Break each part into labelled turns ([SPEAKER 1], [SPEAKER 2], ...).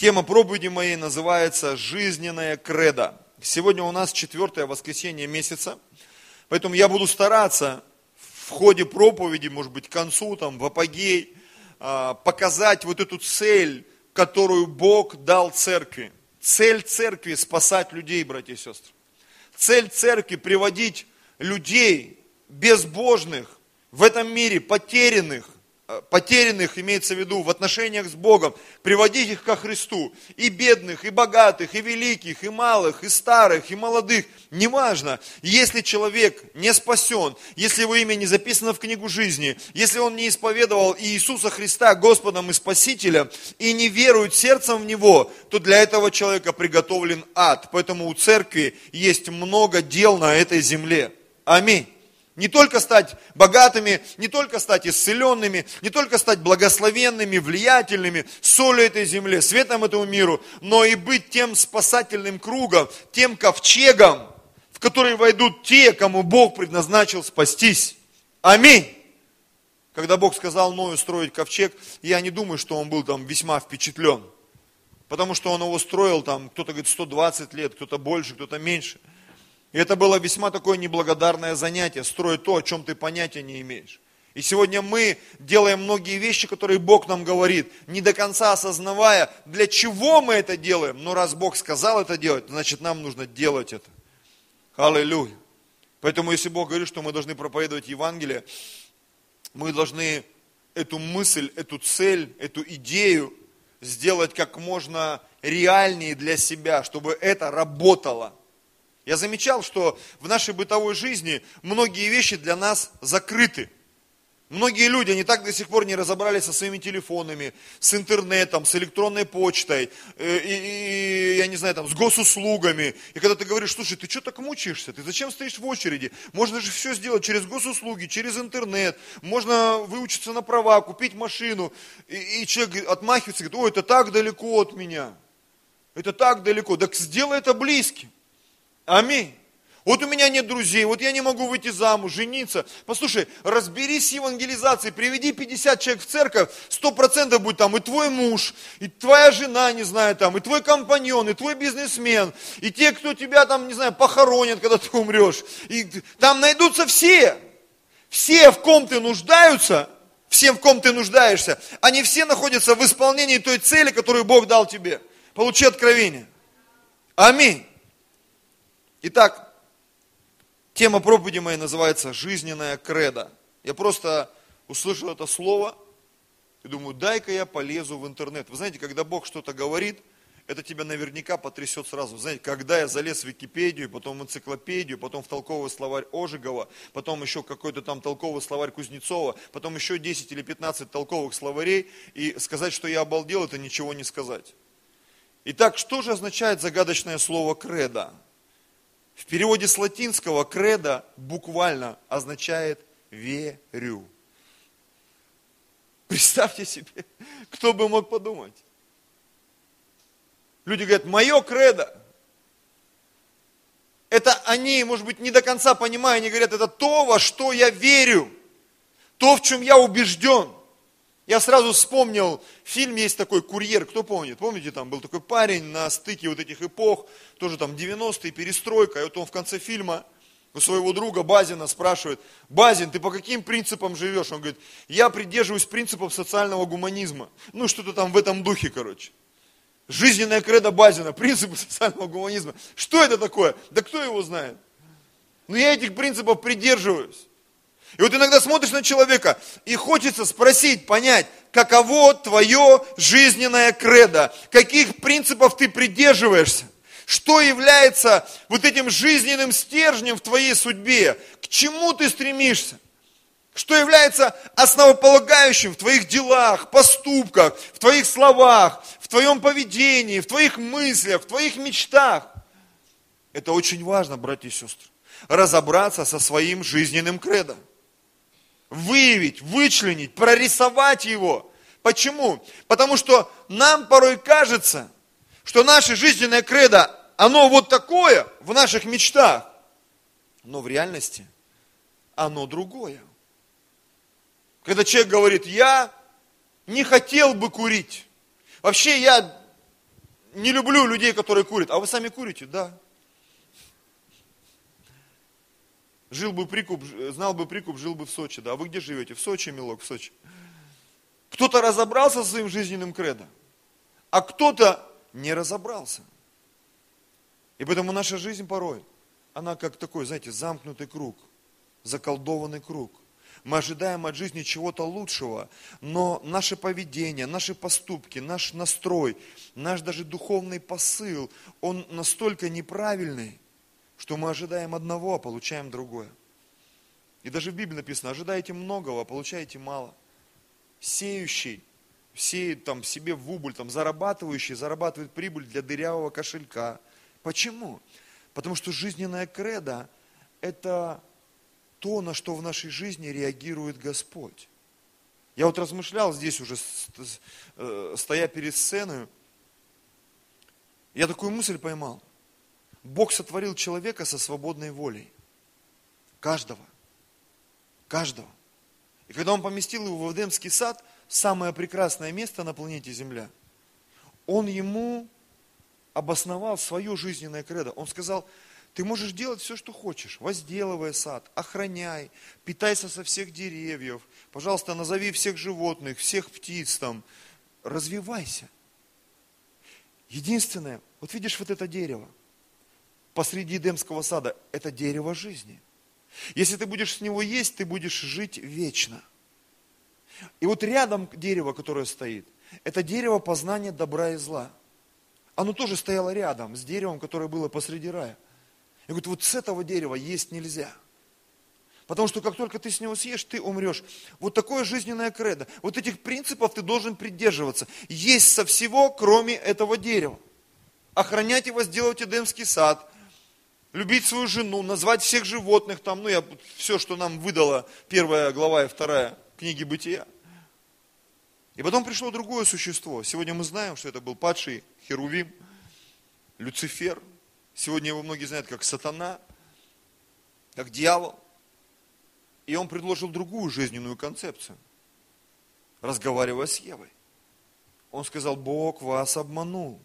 [SPEAKER 1] Тема проповеди моей называется «Жизненная кредо». Сегодня у нас четвертое воскресенье месяца, поэтому я буду стараться в ходе проповеди, может быть, к концу, там, в апогей, а, показать вот эту цель, которую Бог дал церкви. Цель церкви – спасать людей, братья и сестры. Цель церкви – приводить людей безбожных в этом мире, потерянных, потерянных, имеется в виду, в отношениях с Богом, приводить их ко Христу, и бедных, и богатых, и великих, и малых, и старых, и молодых, неважно, если человек не спасен, если его имя не записано в книгу жизни, если он не исповедовал Иисуса Христа Господом и Спасителем, и не верует сердцем в Него, то для этого человека приготовлен ад. Поэтому у церкви есть много дел на этой земле. Аминь. Не только стать богатыми, не только стать исцеленными, не только стать благословенными, влиятельными, солью этой земли, светом этому миру, но и быть тем спасательным кругом, тем ковчегом, в который войдут те, кому Бог предназначил спастись. Аминь. Когда Бог сказал Ною строить ковчег, я не думаю, что он был там весьма впечатлен. Потому что он его строил там, кто-то говорит 120 лет, кто-то больше, кто-то меньше – и это было весьма такое неблагодарное занятие, строить то, о чем ты понятия не имеешь. И сегодня мы делаем многие вещи, которые Бог нам говорит, не до конца осознавая, для чего мы это делаем. Но раз Бог сказал это делать, значит нам нужно делать это. Аллилуйя. Поэтому если Бог говорит, что мы должны проповедовать Евангелие, мы должны эту мысль, эту цель, эту идею сделать как можно реальнее для себя, чтобы это работало. Я замечал, что в нашей бытовой жизни многие вещи для нас закрыты. Многие люди, они так до сих пор не разобрались со своими телефонами, с интернетом, с электронной почтой, э, и, и, я не знаю, там, с госуслугами. И когда ты говоришь, слушай, ты что так мучаешься? Ты зачем стоишь в очереди? Можно же все сделать через госуслуги, через интернет. Можно выучиться на права, купить машину. И, и человек отмахивается, говорит, ой, это так далеко от меня. Это так далеко. Так сделай это близким. Аминь. Вот у меня нет друзей, вот я не могу выйти замуж, жениться. Послушай, разберись с евангелизацией, приведи 50 человек в церковь, 100% будет там и твой муж, и твоя жена, не знаю, там, и твой компаньон, и твой бизнесмен, и те, кто тебя там, не знаю, похоронят, когда ты умрешь. И там найдутся все. Все, в ком ты нуждаются, все, в ком ты нуждаешься, они все находятся в исполнении той цели, которую Бог дал тебе. Получи откровение. Аминь. Итак, тема проповеди моей называется «Жизненная кредо». Я просто услышал это слово и думаю, дай-ка я полезу в интернет. Вы знаете, когда Бог что-то говорит, это тебя наверняка потрясет сразу. Знаете, когда я залез в Википедию, потом в энциклопедию, потом в толковый словарь Ожегова, потом еще какой-то там толковый словарь Кузнецова, потом еще 10 или 15 толковых словарей, и сказать, что я обалдел, это ничего не сказать. Итак, что же означает загадочное слово «кредо»? В переводе с латинского кредо буквально означает верю. Представьте себе, кто бы мог подумать. Люди говорят, мое кредо. Это они, может быть, не до конца понимая, они говорят, это то, во что я верю, то, в чем я убежден. Я сразу вспомнил, фильм есть такой «Курьер», кто помнит? Помните, там был такой парень на стыке вот этих эпох, тоже там 90-е, перестройка, и вот он в конце фильма у своего друга Базина спрашивает, Базин, ты по каким принципам живешь? Он говорит, я придерживаюсь принципов социального гуманизма. Ну, что-то там в этом духе, короче. Жизненная кредо Базина, принципы социального гуманизма. Что это такое? Да кто его знает? Но я этих принципов придерживаюсь. И вот иногда смотришь на человека и хочется спросить, понять, каково твое жизненное кредо, каких принципов ты придерживаешься, что является вот этим жизненным стержнем в твоей судьбе, к чему ты стремишься, что является основополагающим в твоих делах, поступках, в твоих словах, в твоем поведении, в твоих мыслях, в твоих мечтах. Это очень важно, братья и сестры, разобраться со своим жизненным кредом выявить, вычленить, прорисовать его. Почему? Потому что нам порой кажется, что наше жизненное кредо, оно вот такое в наших мечтах. Но в реальности оно другое. Когда человек говорит, я не хотел бы курить. Вообще я не люблю людей, которые курят. А вы сами курите? Да. Жил бы прикуп, знал бы прикуп, жил бы в Сочи. Да. А вы где живете? В Сочи, милок, в Сочи. Кто-то разобрался со своим жизненным кредо, а кто-то не разобрался. И поэтому наша жизнь порой, она как такой, знаете, замкнутый круг, заколдованный круг. Мы ожидаем от жизни чего-то лучшего, но наше поведение, наши поступки, наш настрой, наш даже духовный посыл, он настолько неправильный, что мы ожидаем одного, а получаем другое. И даже в Библии написано, ожидаете многого, а получаете мало. Сеющий, сеет там себе в убыль, там зарабатывающий, зарабатывает прибыль для дырявого кошелька. Почему? Потому что жизненная кредо – это то, на что в нашей жизни реагирует Господь. Я вот размышлял здесь уже, э, стоя перед сценой, я такую мысль поймал. Бог сотворил человека со свободной волей. Каждого. Каждого. И когда Он поместил его в Эдемский сад, самое прекрасное место на планете Земля, Он ему обосновал свое жизненное кредо. Он сказал, ты можешь делать все, что хочешь. Возделывай сад, охраняй, питайся со всех деревьев. Пожалуйста, назови всех животных, всех птиц там. Развивайся. Единственное, вот видишь вот это дерево, посреди Эдемского сада, это дерево жизни. Если ты будешь с него есть, ты будешь жить вечно. И вот рядом дерево, которое стоит, это дерево познания добра и зла. Оно тоже стояло рядом с деревом, которое было посреди рая. И говорит, вот с этого дерева есть нельзя. Потому что как только ты с него съешь, ты умрешь. Вот такое жизненное кредо. Вот этих принципов ты должен придерживаться. Есть со всего, кроме этого дерева. Охранять его, сделать Эдемский сад. Любить свою жену, назвать всех животных там, ну я все, что нам выдала первая глава и вторая книги Бытия. И потом пришло другое существо. Сегодня мы знаем, что это был падший Херувим, Люцифер – Сегодня его многие знают как сатана, как дьявол. И он предложил другую жизненную концепцию, разговаривая с Евой. Он сказал, Бог вас обманул.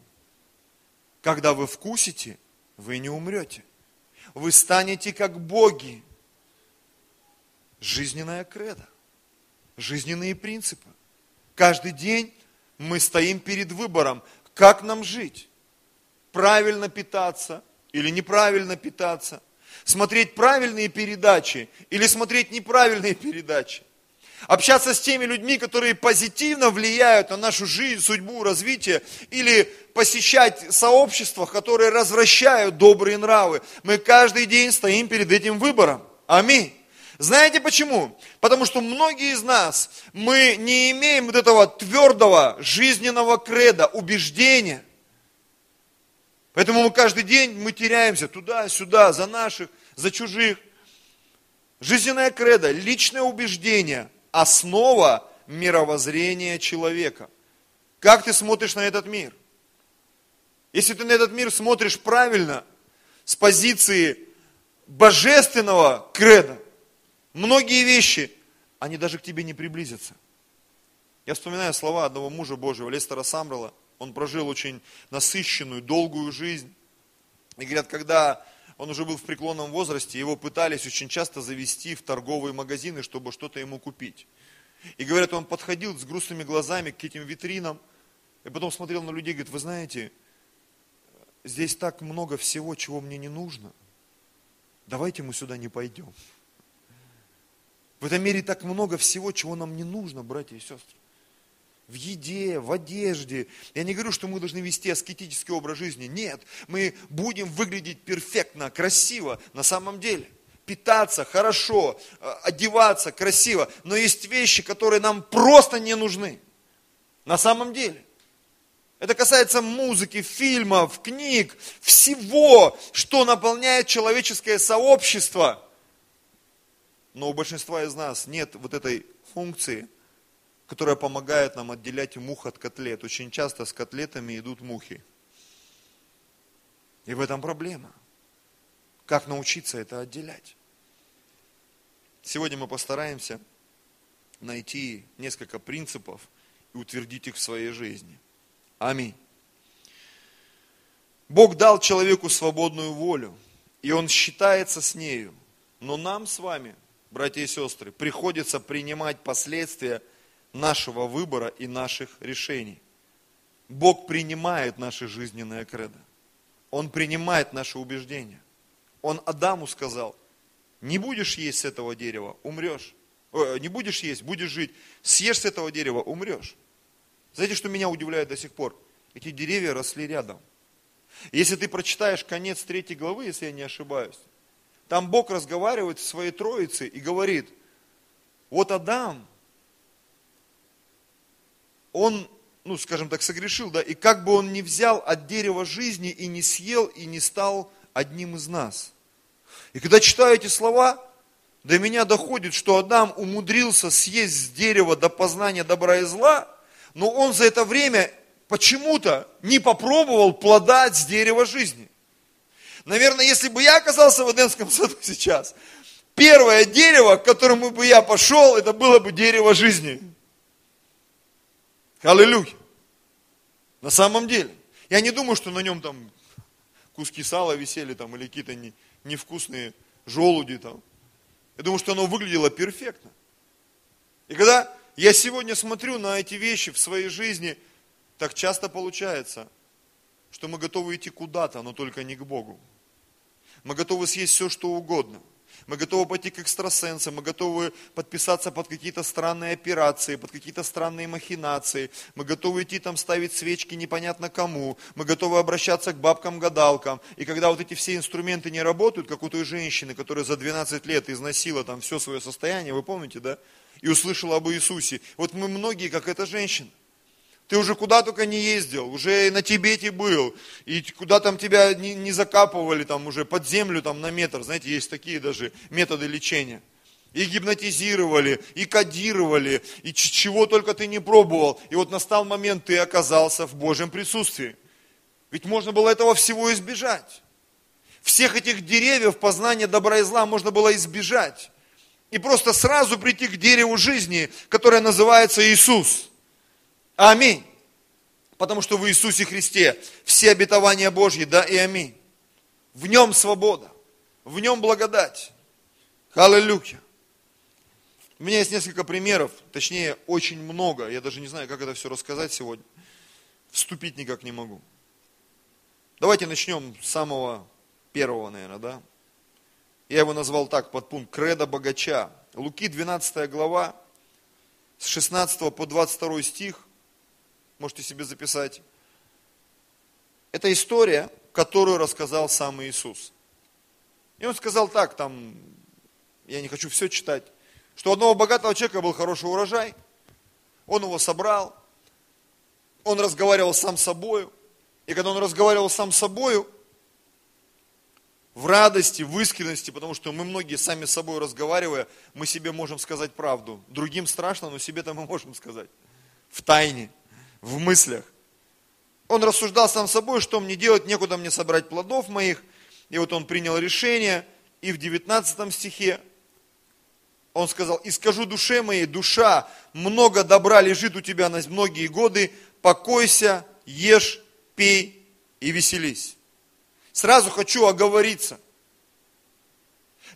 [SPEAKER 1] Когда вы вкусите, вы не умрете. Вы станете как боги. Жизненная кредо, жизненные принципы. Каждый день мы стоим перед выбором, как нам жить правильно питаться или неправильно питаться, смотреть правильные передачи или смотреть неправильные передачи, общаться с теми людьми, которые позитивно влияют на нашу жизнь, судьбу, развитие, или посещать сообщества, которые развращают добрые нравы. Мы каждый день стоим перед этим выбором. Аминь. Знаете почему? Потому что многие из нас, мы не имеем вот этого твердого жизненного креда, убеждения – Поэтому мы каждый день мы теряемся туда-сюда, за наших, за чужих. Жизненная кредо, личное убеждение, основа мировоззрения человека. Как ты смотришь на этот мир? Если ты на этот мир смотришь правильно, с позиции божественного креда, многие вещи, они даже к тебе не приблизятся. Я вспоминаю слова одного мужа Божьего, Лестера Самрала – он прожил очень насыщенную, долгую жизнь. И говорят, когда он уже был в преклонном возрасте, его пытались очень часто завести в торговые магазины, чтобы что-то ему купить. И говорят, он подходил с грустными глазами к этим витринам, и потом смотрел на людей говорит, вы знаете, здесь так много всего, чего мне не нужно. Давайте мы сюда не пойдем. В этом мире так много всего, чего нам не нужно, братья и сестры в еде, в одежде. Я не говорю, что мы должны вести аскетический образ жизни. Нет, мы будем выглядеть перфектно, красиво на самом деле. Питаться хорошо, э, одеваться красиво. Но есть вещи, которые нам просто не нужны. На самом деле. Это касается музыки, фильмов, книг, всего, что наполняет человеческое сообщество. Но у большинства из нас нет вот этой функции – которая помогает нам отделять мух от котлет. Очень часто с котлетами идут мухи. И в этом проблема. Как научиться это отделять? Сегодня мы постараемся найти несколько принципов и утвердить их в своей жизни. Аминь. Бог дал человеку свободную волю, и он считается с нею. Но нам с вами, братья и сестры, приходится принимать последствия нашего выбора и наших решений. Бог принимает наши жизненные кредо. Он принимает наши убеждения. Он Адаму сказал, не будешь есть с этого дерева, умрешь. Э, не будешь есть, будешь жить. Съешь с этого дерева, умрешь. Знаете, что меня удивляет до сих пор? Эти деревья росли рядом. Если ты прочитаешь конец третьей главы, если я не ошибаюсь, там Бог разговаривает с своей троицей и говорит, вот Адам, он, ну, скажем так, согрешил, да, и как бы он не взял от дерева жизни и не съел, и не стал одним из нас. И когда читаю эти слова, до меня доходит, что Адам умудрился съесть с дерева до познания добра и зла, но он за это время почему-то не попробовал плода с дерева жизни. Наверное, если бы я оказался в Эдемском саду сейчас, первое дерево, к которому бы я пошел, это было бы дерево жизни. Аллилуйя. На самом деле. Я не думаю, что на нем там куски сала висели там или какие-то не, невкусные желуди там. Я думаю, что оно выглядело перфектно. И когда я сегодня смотрю на эти вещи в своей жизни, так часто получается, что мы готовы идти куда-то, но только не к Богу. Мы готовы съесть все, что угодно. Мы готовы пойти к экстрасенсам, мы готовы подписаться под какие-то странные операции, под какие-то странные махинации. Мы готовы идти там ставить свечки непонятно кому. Мы готовы обращаться к бабкам-гадалкам. И когда вот эти все инструменты не работают, как у той женщины, которая за 12 лет износила там все свое состояние, вы помните, да? И услышала об Иисусе. Вот мы многие, как эта женщина. Ты уже куда только не ездил, уже на Тибете был, и куда там тебя не, не закапывали, там уже под землю там на метр, знаете, есть такие даже методы лечения. И гипнотизировали, и кодировали, и чего только ты не пробовал. И вот настал момент, ты оказался в Божьем присутствии. Ведь можно было этого всего избежать. Всех этих деревьев познания добра и зла можно было избежать. И просто сразу прийти к дереву жизни, которое называется Иисус. Аминь. Потому что в Иисусе Христе все обетования Божьи, да и аминь. В нем свобода, в нем благодать. Аллилуйя. У меня есть несколько примеров, точнее очень много. Я даже не знаю, как это все рассказать сегодня. Вступить никак не могу. Давайте начнем с самого первого, наверное, да? Я его назвал так, под пункт «Кредо богача». Луки 12 глава, с 16 по 22 стих можете себе записать. Это история, которую рассказал сам Иисус. И он сказал так, там, я не хочу все читать, что у одного богатого человека был хороший урожай, он его собрал, он разговаривал сам с собою, и когда он разговаривал сам с собою, в радости, в искренности, потому что мы многие сами с собой разговаривая, мы себе можем сказать правду. Другим страшно, но себе-то мы можем сказать. В тайне в мыслях. Он рассуждал сам собой, что мне делать, некуда мне собрать плодов моих. И вот он принял решение, и в 19 стихе он сказал, и скажу душе моей, душа, много добра лежит у тебя на многие годы, покойся, ешь, пей и веселись. Сразу хочу оговориться.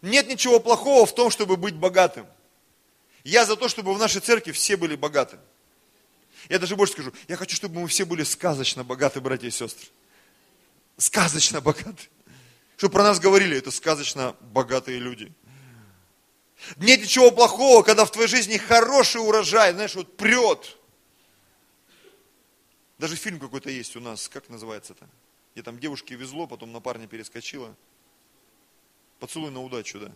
[SPEAKER 1] Нет ничего плохого в том, чтобы быть богатым. Я за то, чтобы в нашей церкви все были богатыми. Я даже больше скажу, я хочу, чтобы мы все были сказочно богаты, братья и сестры. Сказочно богаты. Чтобы про нас говорили, это сказочно богатые люди. Нет ничего плохого, когда в твоей жизни хороший урожай, знаешь, вот прет. Даже фильм какой-то есть у нас, как называется это? Где там девушке везло, потом на парня перескочила. Поцелуй на удачу, да.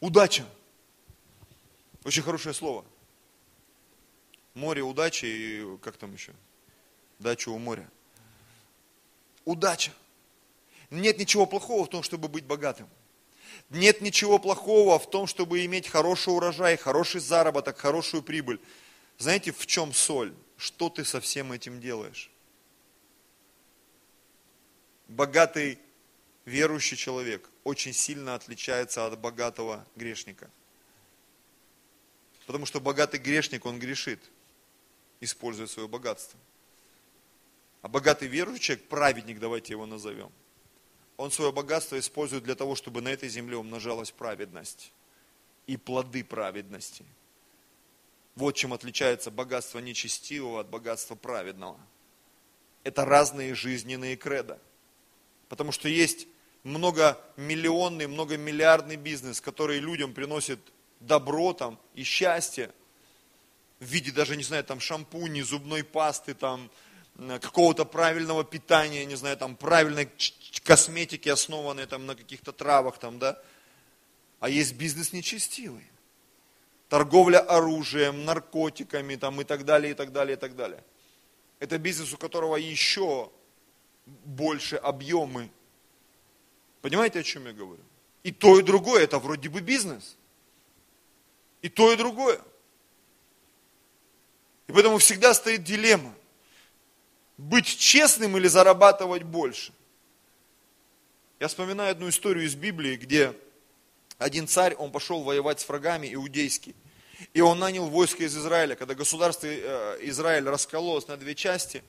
[SPEAKER 1] Удача. Очень хорошее слово море удачи и как там еще? Дача у моря. Удача. Нет ничего плохого в том, чтобы быть богатым. Нет ничего плохого в том, чтобы иметь хороший урожай, хороший заработок, хорошую прибыль. Знаете, в чем соль? Что ты со всем этим делаешь? Богатый верующий человек очень сильно отличается от богатого грешника. Потому что богатый грешник, он грешит используя свое богатство. А богатый верующий человек, праведник, давайте его назовем, он свое богатство использует для того, чтобы на этой земле умножалась праведность и плоды праведности. Вот чем отличается богатство нечестивого от богатства праведного. Это разные жизненные кредо. Потому что есть многомиллионный, многомиллиардный бизнес, который людям приносит добро там и счастье в виде даже, не знаю, там шампуни, зубной пасты, там какого-то правильного питания, не знаю, там правильной косметики, основанной там на каких-то травах, там, да. А есть бизнес нечестивый. Торговля оружием, наркотиками там, и так далее, и так далее, и так далее. Это бизнес, у которого еще больше объемы. Понимаете, о чем я говорю? И то, и другое, это вроде бы бизнес. И то, и другое. И поэтому всегда стоит дилемма. Быть честным или зарабатывать больше. Я вспоминаю одну историю из Библии, где один царь, он пошел воевать с врагами иудейский. И он нанял войско из Израиля. Когда государство э, Израиль раскололось на две части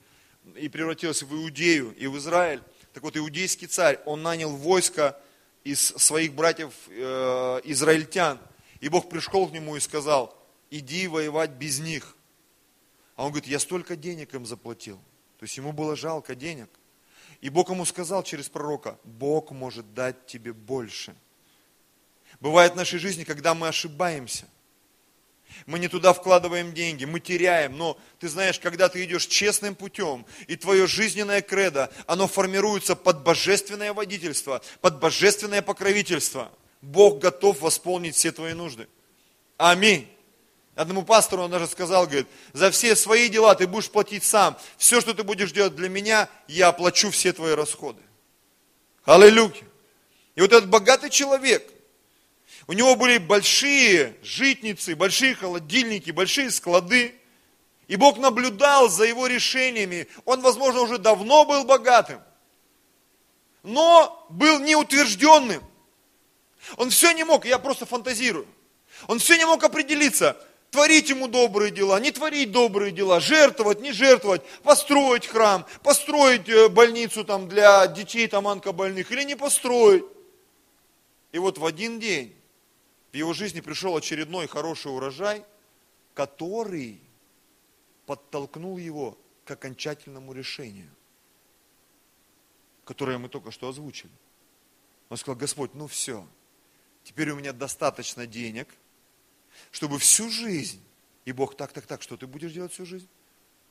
[SPEAKER 1] и превратилось в Иудею и в Израиль, так вот иудейский царь, он нанял войско из своих братьев э, израильтян. И Бог пришел к нему и сказал, иди воевать без них. А он говорит, я столько денег им заплатил. То есть ему было жалко денег. И Бог ему сказал через пророка, Бог может дать тебе больше. Бывает в нашей жизни, когда мы ошибаемся. Мы не туда вкладываем деньги, мы теряем. Но ты знаешь, когда ты идешь честным путем, и твое жизненное кредо, оно формируется под божественное водительство, под божественное покровительство. Бог готов восполнить все твои нужды. Аминь. Одному пастору он даже сказал, говорит, за все свои дела ты будешь платить сам. Все, что ты будешь делать для меня, я оплачу все твои расходы. Аллилуйя. И вот этот богатый человек, у него были большие житницы, большие холодильники, большие склады. И Бог наблюдал за его решениями. Он, возможно, уже давно был богатым, но был неутвержденным. Он все не мог, я просто фантазирую. Он все не мог определиться, творить ему добрые дела, не творить добрые дела, жертвовать, не жертвовать, построить храм, построить э, больницу там для детей там онкобольных или не построить. И вот в один день в его жизни пришел очередной хороший урожай, который подтолкнул его к окончательному решению, которое мы только что озвучили. Он сказал, Господь, ну все, теперь у меня достаточно денег – чтобы всю жизнь, и Бог, так, так, так, что ты будешь делать всю жизнь?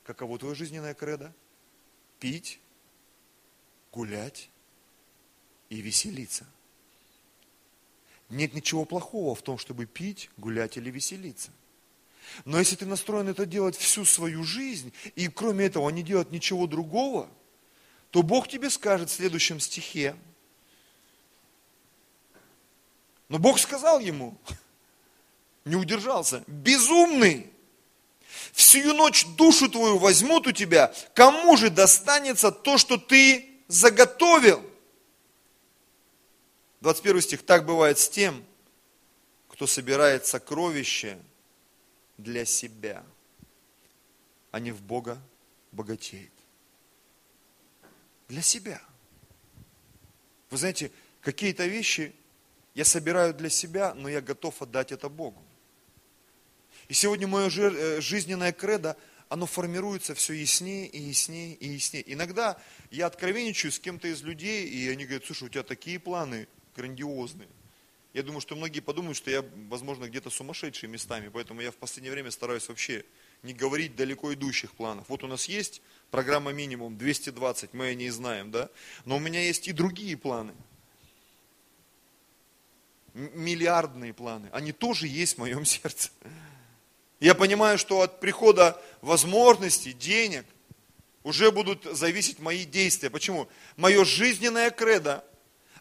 [SPEAKER 1] Каково твое жизненное кредо? Пить, гулять и веселиться. Нет ничего плохого в том, чтобы пить, гулять или веселиться. Но если ты настроен это делать всю свою жизнь, и кроме этого не делать ничего другого, то Бог тебе скажет в следующем стихе. Но Бог сказал ему, не удержался, безумный, всю ночь душу твою возьмут у тебя, кому же достанется то, что ты заготовил? 21 стих, так бывает с тем, кто собирает сокровище для себя, а не в Бога богатеет. Для себя. Вы знаете, какие-то вещи я собираю для себя, но я готов отдать это Богу. И сегодня мое э, жизненное кредо, оно формируется все яснее и яснее и яснее. Иногда я откровенничаю с кем-то из людей, и они говорят, слушай, у тебя такие планы грандиозные. Я думаю, что многие подумают, что я, возможно, где-то сумасшедший местами, поэтому я в последнее время стараюсь вообще не говорить далеко идущих планов. Вот у нас есть программа минимум 220, мы о ней знаем, да? Но у меня есть и другие планы. Миллиардные планы. Они тоже есть в моем сердце. Я понимаю, что от прихода возможностей, денег уже будут зависеть мои действия. Почему? Мое жизненное кредо,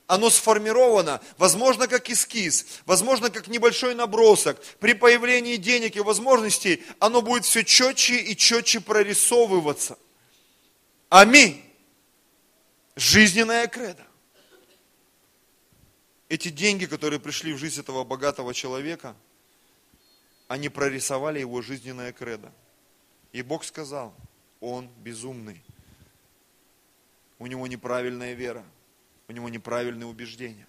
[SPEAKER 1] оно сформировано, возможно, как эскиз, возможно, как небольшой набросок. При появлении денег и возможностей оно будет все четче и четче прорисовываться. Аминь. Жизненное кредо. Эти деньги, которые пришли в жизнь этого богатого человека – они прорисовали его жизненное кредо. И Бог сказал, он безумный. у него неправильная вера, у него неправильные убеждения.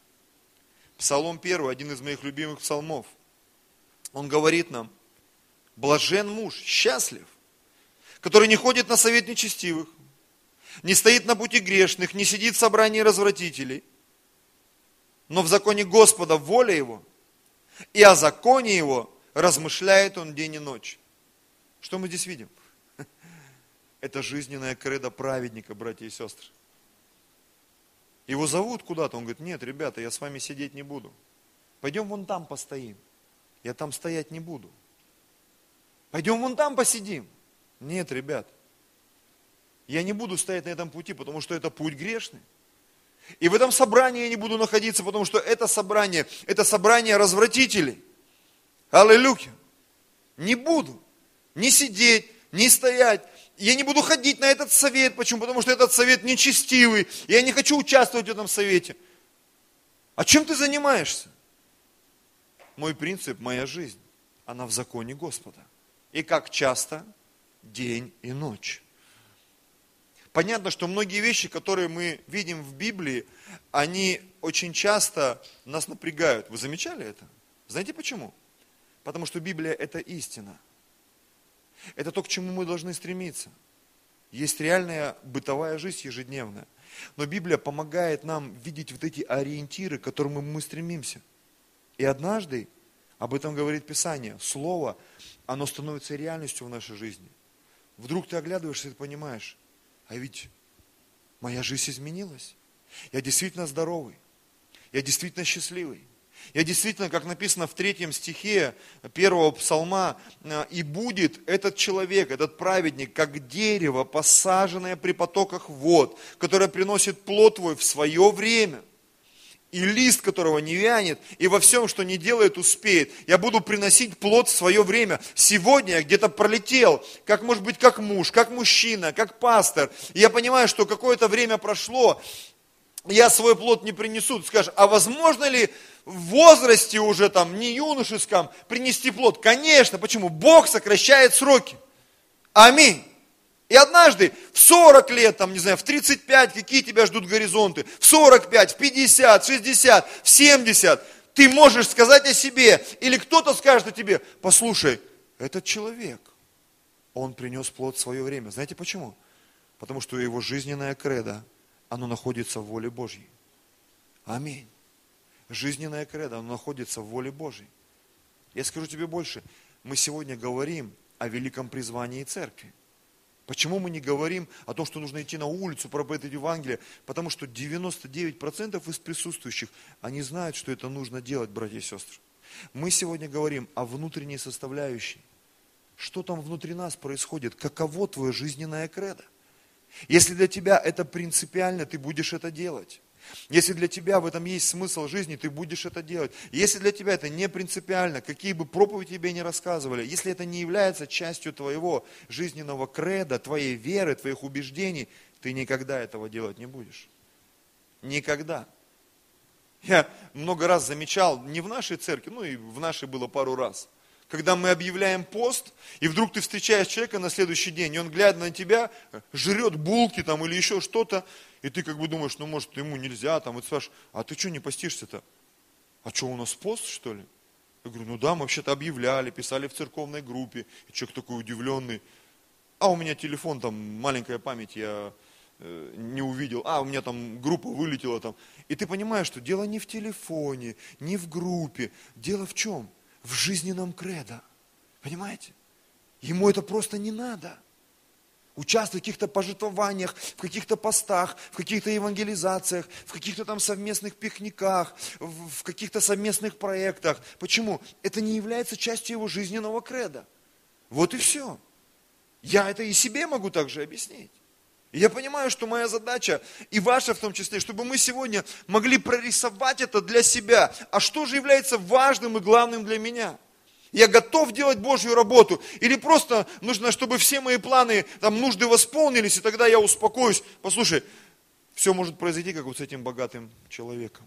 [SPEAKER 1] Псалом 1, один из моих любимых псалмов, он говорит нам, блажен муж, счастлив, который не ходит на совет нечестивых, не стоит на пути грешных, не сидит в собрании развратителей, но в законе Господа воля его, и о законе его размышляет он день и ночь. Что мы здесь видим? Это жизненная кредо праведника, братья и сестры. Его зовут куда-то, он говорит, нет, ребята, я с вами сидеть не буду. Пойдем вон там постоим. Я там стоять не буду. Пойдем вон там посидим. Нет, ребят, я не буду стоять на этом пути, потому что это путь грешный. И в этом собрании я не буду находиться, потому что это собрание, это собрание развратителей. Аллилуйя. Не буду. Не сидеть, не стоять. Я не буду ходить на этот совет. Почему? Потому что этот совет нечестивый. Я не хочу участвовать в этом совете. А чем ты занимаешься? Мой принцип, моя жизнь, она в законе Господа. И как часто? День и ночь. Понятно, что многие вещи, которые мы видим в Библии, они очень часто нас напрягают. Вы замечали это? Знаете почему? Потому что Библия – это истина. Это то, к чему мы должны стремиться. Есть реальная бытовая жизнь ежедневная. Но Библия помогает нам видеть вот эти ориентиры, к которым мы стремимся. И однажды, об этом говорит Писание, Слово, оно становится реальностью в нашей жизни. Вдруг ты оглядываешься и понимаешь, а ведь моя жизнь изменилась. Я действительно здоровый. Я действительно счастливый. Я действительно, как написано в третьем стихе первого псалма, «Э, и будет этот человек, этот праведник, как дерево, посаженное при потоках вод, которое приносит плод твой в свое время и лист которого не вянет, и во всем, что не делает, успеет. Я буду приносить плод в свое время. Сегодня я где-то пролетел, как может быть, как муж, как мужчина, как пастор. И я понимаю, что какое-то время прошло, я свой плод не принесу. Ты скажешь, а возможно ли в возрасте уже там, не юношеском, принести плод? Конечно, почему? Бог сокращает сроки. Аминь. И однажды в 40 лет, там, не знаю, в 35, какие тебя ждут горизонты, в 45, в 50, 60, в 70, ты можешь сказать о себе, или кто-то скажет о тебе, послушай, этот человек, он принес плод в свое время. Знаете почему? Потому что его жизненная кредо, оно находится в воле Божьей. Аминь. Жизненная кредо, оно находится в воле Божьей. Я скажу тебе больше. Мы сегодня говорим о великом призвании церкви. Почему мы не говорим о том, что нужно идти на улицу, проповедовать Евангелие? Потому что 99% из присутствующих, они знают, что это нужно делать, братья и сестры. Мы сегодня говорим о внутренней составляющей. Что там внутри нас происходит? Каково твое жизненное кредо? Если для тебя это принципиально, ты будешь это делать. Если для тебя в этом есть смысл жизни, ты будешь это делать. Если для тебя это не принципиально, какие бы проповеди тебе не рассказывали, если это не является частью твоего жизненного креда, твоей веры, твоих убеждений, ты никогда этого делать не будешь. Никогда. Я много раз замечал, не в нашей церкви, ну и в нашей было пару раз, когда мы объявляем пост, и вдруг ты встречаешь человека на следующий день, и он, глядя на тебя, жрет булки там или еще что-то, и ты как бы думаешь, ну может ему нельзя, там, и ты спрашиваешь, а ты что не постишься-то? А что, у нас пост, что ли? Я говорю, ну да, мы вообще-то объявляли, писали в церковной группе. И человек такой удивленный. А у меня телефон, там, маленькая память, я э, не увидел. А, у меня там группа вылетела там. И ты понимаешь, что дело не в телефоне, не в группе. Дело в чем? В жизненном кредо. Понимаете? Ему это просто не надо участвовать в каких-то пожертвованиях, в каких-то постах, в каких-то евангелизациях, в каких-то там совместных пикниках, в каких-то совместных проектах. Почему? Это не является частью его жизненного креда. Вот и все. Я это и себе могу также объяснить. Я понимаю, что моя задача, и ваша в том числе, чтобы мы сегодня могли прорисовать это для себя. А что же является важным и главным для меня – я готов делать Божью работу. Или просто нужно, чтобы все мои планы, там, нужды восполнились, и тогда я успокоюсь. Послушай, все может произойти, как вот с этим богатым человеком.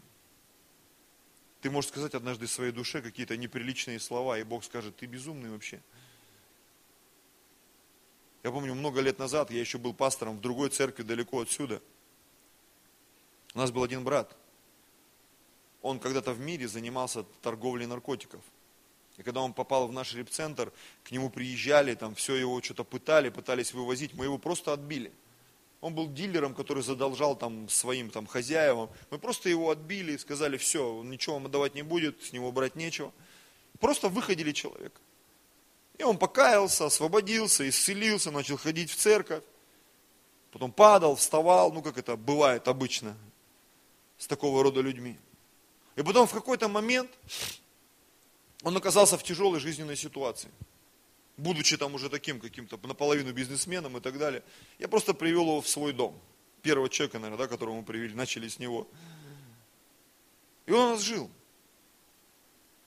[SPEAKER 1] Ты можешь сказать однажды своей душе какие-то неприличные слова, и Бог скажет, ты безумный вообще. Я помню, много лет назад я еще был пастором в другой церкви далеко отсюда. У нас был один брат. Он когда-то в мире занимался торговлей наркотиков. И когда он попал в наш репцентр, к нему приезжали, там все его что-то пытали, пытались вывозить, мы его просто отбили. Он был дилером, который задолжал там своим там хозяевам. Мы просто его отбили и сказали, все, ничего вам отдавать не будет, с него брать нечего. Просто выходили человека. И он покаялся, освободился, исцелился, начал ходить в церковь. Потом падал, вставал, ну как это бывает обычно с такого рода людьми. И потом в какой-то момент он оказался в тяжелой жизненной ситуации. Будучи там уже таким каким-то наполовину бизнесменом и так далее. Я просто привел его в свой дом. Первого человека, наверное, да, которого мы привели, начали с него. И он нас жил.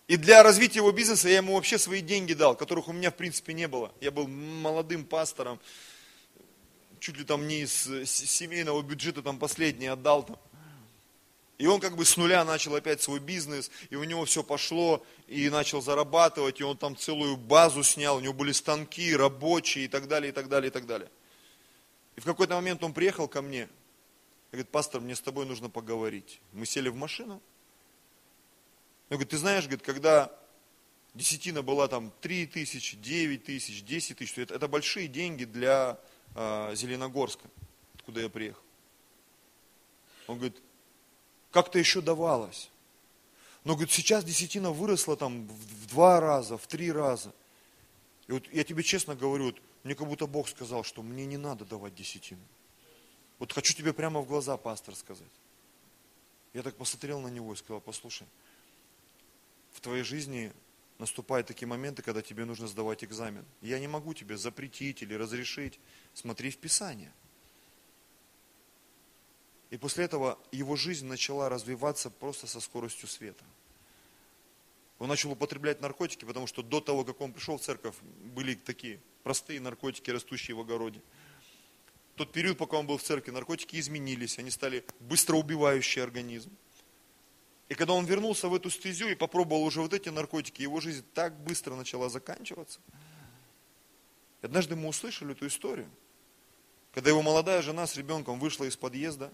[SPEAKER 1] И для развития его бизнеса я ему вообще свои деньги дал, которых у меня в принципе не было. Я был молодым пастором, чуть ли там не из семейного бюджета там последний отдал там. И он как бы с нуля начал опять свой бизнес, и у него все пошло, и начал зарабатывать, и он там целую базу снял, у него были станки, рабочие и так далее, и так далее, и так далее. И в какой-то момент он приехал ко мне, и говорит, пастор, мне с тобой нужно поговорить. Мы сели в машину, он говорит, ты знаешь, говорит, когда десятина была там 3 тысячи, 9 тысяч, 10 тысяч, это, это большие деньги для э, Зеленогорска, откуда я приехал. Он говорит, как-то еще давалось. Но, говорит, сейчас десятина выросла там в два раза, в три раза. И вот я тебе честно говорю, вот, мне как будто Бог сказал, что мне не надо давать десятину. Вот хочу тебе прямо в глаза, пастор, сказать. Я так посмотрел на него и сказал, послушай, в твоей жизни наступают такие моменты, когда тебе нужно сдавать экзамен. Я не могу тебе запретить или разрешить. Смотри в Писание. И после этого его жизнь начала развиваться просто со скоростью света. Он начал употреблять наркотики, потому что до того, как он пришел в церковь, были такие простые наркотики, растущие в огороде. Тот период, пока он был в церкви, наркотики изменились, они стали быстро убивающий организм. И когда он вернулся в эту стезю и попробовал уже вот эти наркотики, его жизнь так быстро начала заканчиваться. И однажды мы услышали эту историю, когда его молодая жена с ребенком вышла из подъезда,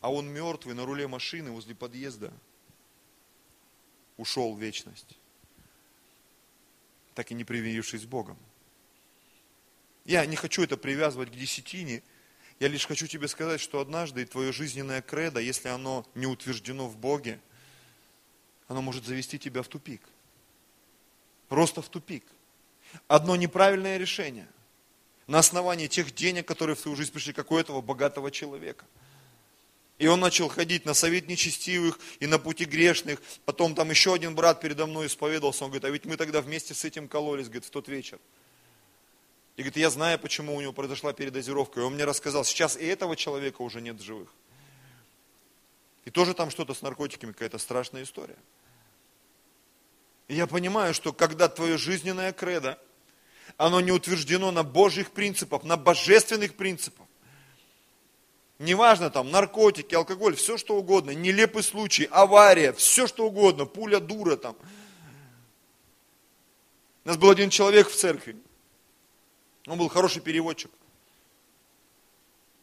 [SPEAKER 1] а он мертвый на руле машины возле подъезда ушел в вечность, так и не привирившись с Богом. Я не хочу это привязывать к десятине, я лишь хочу тебе сказать, что однажды твое жизненное кредо, если оно не утверждено в Боге, оно может завести тебя в тупик. Просто в тупик. Одно неправильное решение на основании тех денег, которые в твою жизнь пришли, как у этого богатого человека. И он начал ходить на совет нечестивых и на пути грешных. Потом там еще один брат передо мной исповедовался. Он говорит, а ведь мы тогда вместе с этим кололись, говорит, в тот вечер. И говорит, я знаю, почему у него произошла передозировка. И он мне рассказал, сейчас и этого человека уже нет в живых. И тоже там что-то с наркотиками, какая-то страшная история. И я понимаю, что когда твое жизненное кредо, оно не утверждено на Божьих принципах, на божественных принципах. Неважно там, наркотики, алкоголь, все что угодно, нелепый случай, авария, все что угодно, пуля дура там. У нас был один человек в церкви, он был хороший переводчик.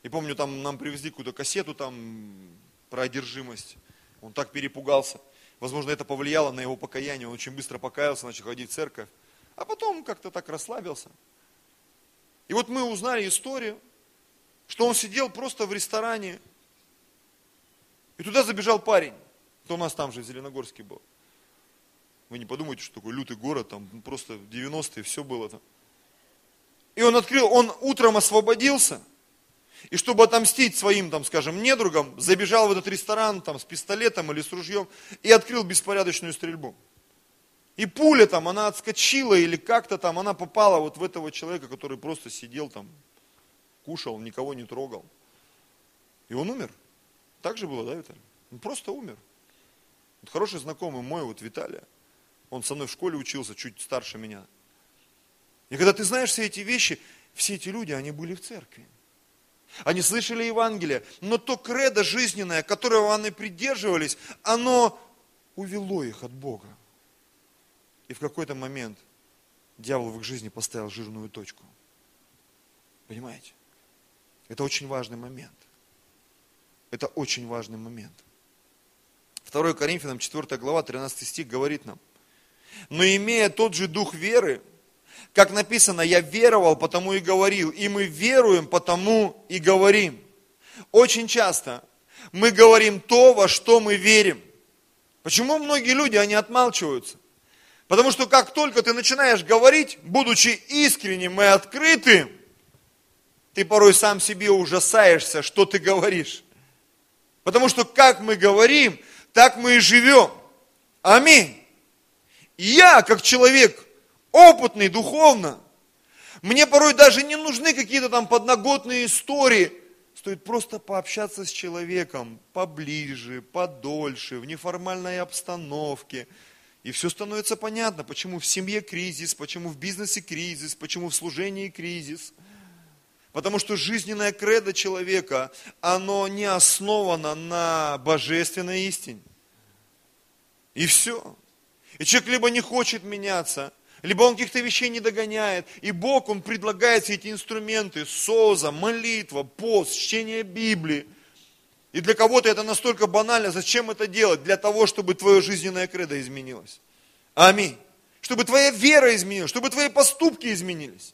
[SPEAKER 1] И помню, там нам привезли какую-то кассету там про одержимость. Он так перепугался. Возможно, это повлияло на его покаяние. Он очень быстро покаялся, начал ходить в церковь. А потом как-то так расслабился. И вот мы узнали историю, что он сидел просто в ресторане. И туда забежал парень. кто у нас там же в Зеленогорске был. Вы не подумайте, что такой лютый город, там просто 90-е все было там. И он открыл, он утром освободился, и чтобы отомстить своим, там, скажем, недругам, забежал в этот ресторан там, с пистолетом или с ружьем и открыл беспорядочную стрельбу. И пуля там, она отскочила или как-то там, она попала вот в этого человека, который просто сидел там, кушал, никого не трогал. И он умер. Так же было, да, Виталий? Он просто умер. Вот хороший знакомый мой, вот Виталия, он со мной в школе учился, чуть старше меня. И когда ты знаешь все эти вещи, все эти люди, они были в церкви. Они слышали Евангелие, но то кредо жизненное, которого они придерживались, оно увело их от Бога. И в какой-то момент дьявол в их жизни поставил жирную точку. Понимаете? Это очень важный момент. Это очень важный момент. 2 Коринфянам 4 глава 13 стих говорит нам, но имея тот же дух веры, как написано, я веровал, потому и говорил, и мы веруем, потому и говорим. Очень часто мы говорим то, во что мы верим. Почему многие люди, они отмалчиваются? Потому что как только ты начинаешь говорить, будучи искренним и открытым, ты порой сам себе ужасаешься, что ты говоришь. Потому что как мы говорим, так мы и живем. Аминь. Я, как человек опытный духовно, мне порой даже не нужны какие-то там подноготные истории. Стоит просто пообщаться с человеком поближе, подольше, в неформальной обстановке. И все становится понятно, почему в семье кризис, почему в бизнесе кризис, почему в служении кризис. Потому что жизненное кредо человека, оно не основано на божественной истине. И все. И человек либо не хочет меняться, либо он каких-то вещей не догоняет. И Бог, Он предлагает все эти инструменты, соза, молитва, пост, чтение Библии. И для кого-то это настолько банально. Зачем это делать? Для того, чтобы твое жизненное кредо изменилось. Аминь. Чтобы твоя вера изменилась, чтобы твои поступки изменились.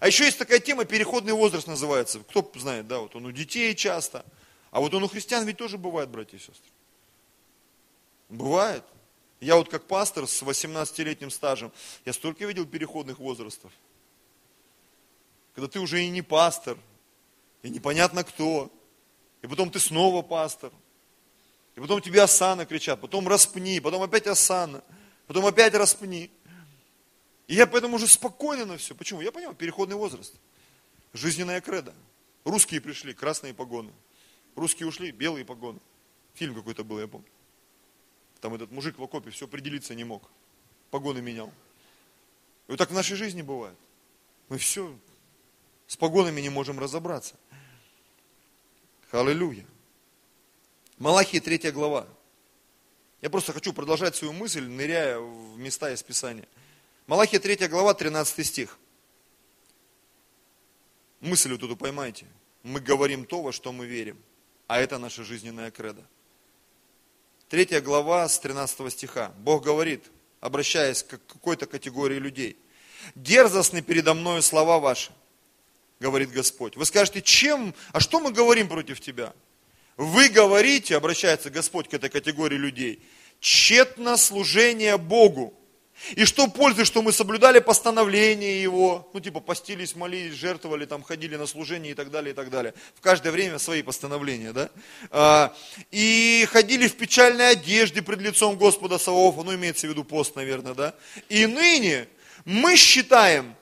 [SPEAKER 1] А еще есть такая тема, переходный возраст называется. Кто знает, да, вот он у детей часто. А вот он у христиан ведь тоже бывает, братья и сестры. Бывает. Я вот как пастор с 18-летним стажем, я столько видел переходных возрастов. Когда ты уже и не пастор, и непонятно кто, и потом ты снова пастор, и потом тебе осана кричат, потом распни, потом опять осана, потом опять распни. И я поэтому уже спокойно на все. Почему? Я понимаю, переходный возраст. Жизненная кредо. Русские пришли, красные погоны. Русские ушли, белые погоны. Фильм какой-то был, я помню. Там этот мужик в окопе все определиться не мог. Погоны менял. И вот так в нашей жизни бывает. Мы все с погонами не можем разобраться. Аллилуйя. Малахия 3 глава. Я просто хочу продолжать свою мысль, ныряя в места из Писания. Малахия 3 глава, 13 стих. Мысль вот эту поймайте. Мы говорим то, во что мы верим. А это наша жизненная кредо. Третья глава с 13 стиха. Бог говорит, обращаясь к какой-то категории людей. Дерзостны передо мною слова ваши, говорит Господь. Вы скажете, чем, а что мы говорим против тебя? Вы говорите, обращается Господь к этой категории людей, тщетно служение Богу и что пользы, что мы соблюдали постановление его, ну типа постились, молились, жертвовали, там ходили на служение и так далее, и так далее. В каждое время свои постановления, да. А, и ходили в печальной одежде пред лицом Господа Саваофа, ну имеется в виду пост, наверное, да. И ныне мы считаем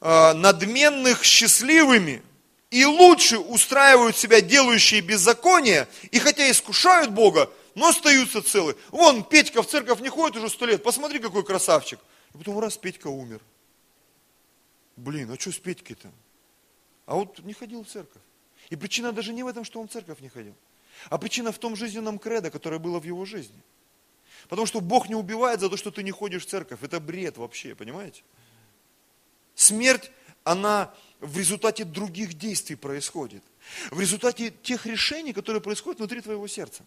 [SPEAKER 1] а, надменных счастливыми, и лучше устраивают себя делающие беззаконие, и хотя искушают Бога, но остаются целы. Вон, Петька в церковь не ходит уже сто лет, посмотри, какой красавчик. И потом раз, Петька умер. Блин, а что с Петькой-то? А вот не ходил в церковь. И причина даже не в этом, что он в церковь не ходил. А причина в том жизненном кредо, которое было в его жизни. Потому что Бог не убивает за то, что ты не ходишь в церковь. Это бред вообще, понимаете? Смерть, она в результате других действий происходит. В результате тех решений, которые происходят внутри твоего сердца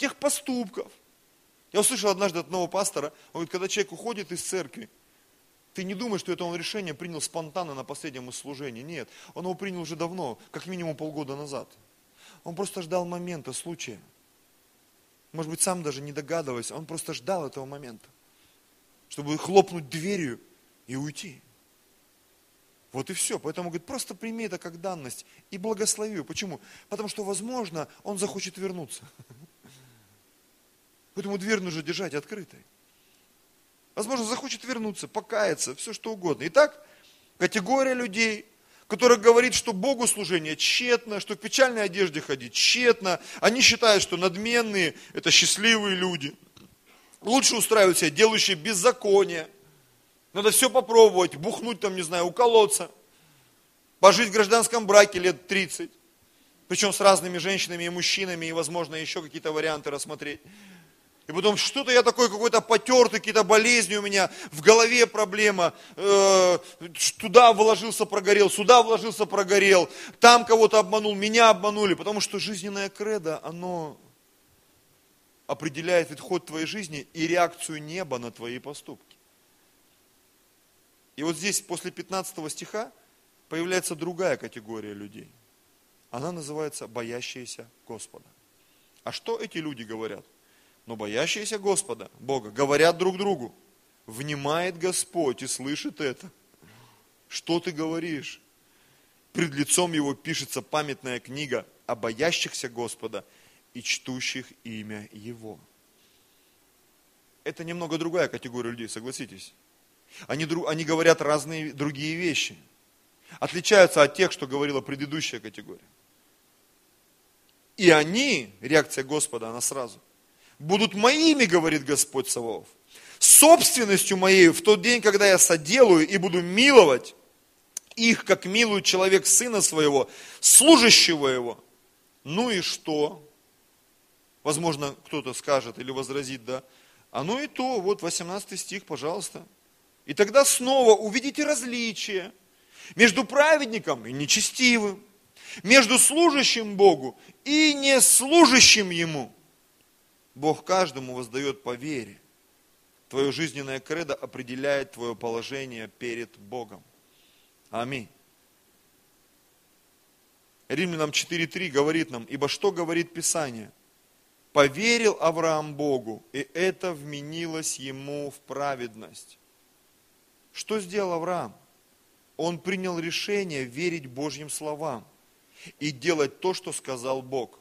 [SPEAKER 1] тех поступков. Я услышал однажды от одного пастора, он говорит, когда человек уходит из церкви, ты не думаешь, что это он решение принял спонтанно на последнем служении. Нет, он его принял уже давно, как минимум полгода назад. Он просто ждал момента, случая. Может быть, сам даже не догадываясь, он просто ждал этого момента, чтобы хлопнуть дверью и уйти. Вот и все. Поэтому, говорит, просто прими это как данность и благослови. Почему? Потому что, возможно, он захочет вернуться. Поэтому дверь нужно держать открытой. Возможно, захочет вернуться, покаяться, все что угодно. Итак, категория людей, которая говорит, что Богу служение тщетно, что в печальной одежде ходить тщетно. Они считают, что надменные – это счастливые люди. Лучше устраивать себя делающие беззаконие. Надо все попробовать, бухнуть там, не знаю, уколоться. Пожить в гражданском браке лет 30. Причем с разными женщинами и мужчинами, и, возможно, еще какие-то варианты рассмотреть. И потом что-то я такой какой-то потертый, какие-то болезни у меня, в голове проблема, э, туда вложился, прогорел, сюда вложился, прогорел, там кого-то обманул, меня обманули, потому что жизненное кредо, оно определяет ход твоей жизни и реакцию неба на твои поступки. И вот здесь после 15 стиха появляется другая категория людей. Она называется боящиеся Господа. А что эти люди говорят? Но боящиеся Господа, Бога, говорят друг другу, внимает Господь и слышит это. Что ты говоришь? Пред лицом его пишется памятная книга о боящихся Господа и чтущих имя Его. Это немного другая категория людей, согласитесь. Они, они говорят разные другие вещи. Отличаются от тех, что говорила предыдущая категория. И они, реакция Господа, она сразу будут моими, говорит Господь Саваоф. Собственностью моей в тот день, когда я соделаю и буду миловать их, как милует человек сына своего, служащего его. Ну и что? Возможно, кто-то скажет или возразит, да. А ну и то, вот 18 стих, пожалуйста. И тогда снова увидите различия между праведником и нечестивым, между служащим Богу и не служащим Ему. Бог каждому воздает по вере. Твое жизненное кредо определяет твое положение перед Богом. Аминь. Римлянам 4.3 говорит нам, ибо что говорит Писание? Поверил Авраам Богу, и это вменилось ему в праведность. Что сделал Авраам? Он принял решение верить Божьим словам и делать то, что сказал Бог.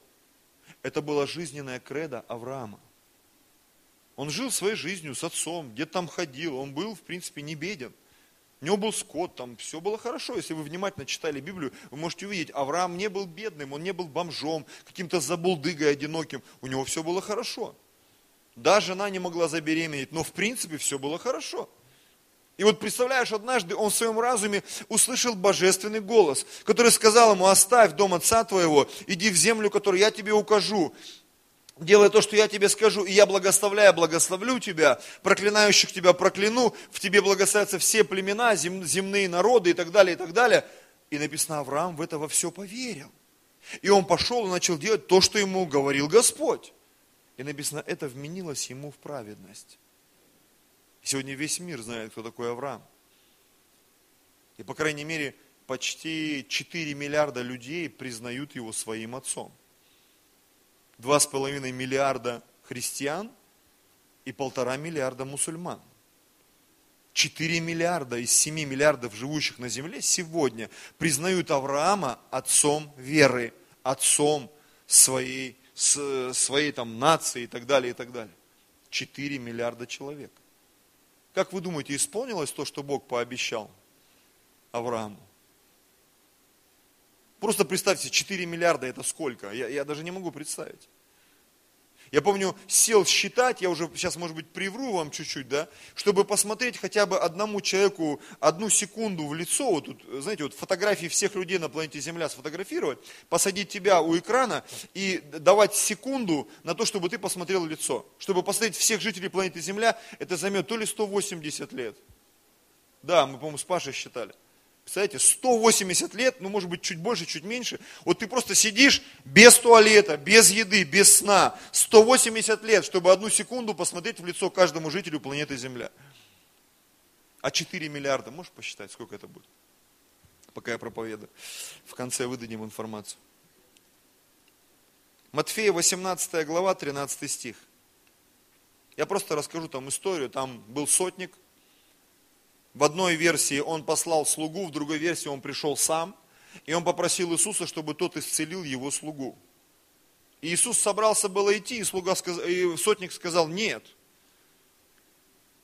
[SPEAKER 1] Это была жизненная кредо Авраама. Он жил своей жизнью с отцом, где-то там ходил, он был, в принципе, не беден. У него был скот, там все было хорошо. Если вы внимательно читали Библию, вы можете увидеть, Авраам не был бедным, он не был бомжом, каким-то забулдыгой одиноким. У него все было хорошо. Да, жена не могла забеременеть, но в принципе все было хорошо. И вот представляешь, однажды он в своем разуме услышал божественный голос, который сказал ему, оставь дом отца твоего, иди в землю, которую я тебе укажу. Делай то, что я тебе скажу, и я благословляю, благословлю тебя, проклинающих тебя прокляну, в тебе благословятся все племена, зем, земные народы и так далее, и так далее. И написано, Авраам в это во все поверил. И он пошел и начал делать то, что ему говорил Господь. И написано, это вменилось ему в праведность. Сегодня весь мир знает, кто такой Авраам. И, по крайней мере, почти 4 миллиарда людей признают его своим отцом. 2,5 миллиарда христиан и полтора миллиарда мусульман. 4 миллиарда из 7 миллиардов живущих на земле сегодня признают Авраама отцом веры, отцом своей, своей там, нации и так далее, и так далее. 4 миллиарда человек. Как вы думаете, исполнилось то, что Бог пообещал Аврааму? Просто представьте, 4 миллиарда это сколько? Я, я даже не могу представить. Я помню, сел считать, я уже сейчас, может быть, привру вам чуть-чуть, да, чтобы посмотреть хотя бы одному человеку одну секунду в лицо, вот тут, знаете, вот фотографии всех людей на планете Земля сфотографировать, посадить тебя у экрана и давать секунду на то, чтобы ты посмотрел лицо. Чтобы посмотреть всех жителей планеты Земля, это займет то ли 180 лет. Да, мы, по-моему, с Пашей считали. Представляете, 180 лет, ну может быть чуть больше, чуть меньше, вот ты просто сидишь без туалета, без еды, без сна, 180 лет, чтобы одну секунду посмотреть в лицо каждому жителю планеты Земля. А 4 миллиарда, можешь посчитать, сколько это будет? Пока я проповедую. В конце выдадим информацию. Матфея 18 глава, 13 стих. Я просто расскажу там историю. Там был сотник, в одной версии он послал слугу, в другой версии он пришел сам, и он попросил Иисуса, чтобы тот исцелил его слугу. И Иисус собрался было идти, и, слуга, и сотник сказал, нет,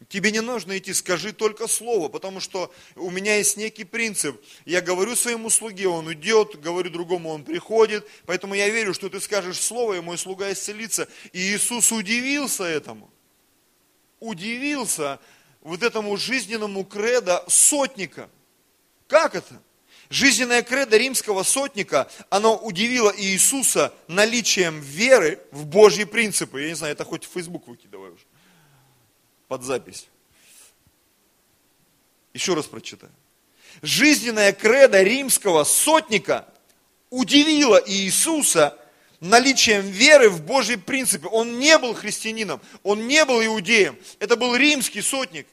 [SPEAKER 1] тебе не нужно идти, скажи только слово, потому что у меня есть некий принцип. Я говорю своему слуге, он идет, говорю другому, он приходит, поэтому я верю, что ты скажешь слово, и мой слуга исцелится. И Иисус удивился этому. Удивился, вот этому жизненному кредо сотника. Как это? Жизненная кредо римского сотника, оно удивило Иисуса наличием веры в Божьи принципы. Я не знаю, это хоть в Facebook выкидывай уже. Под запись. Еще раз прочитаю. Жизненная кредо римского сотника удивила Иисуса наличием веры в Божьи принципы. Он не был христианином, он не был иудеем. Это был римский сотник.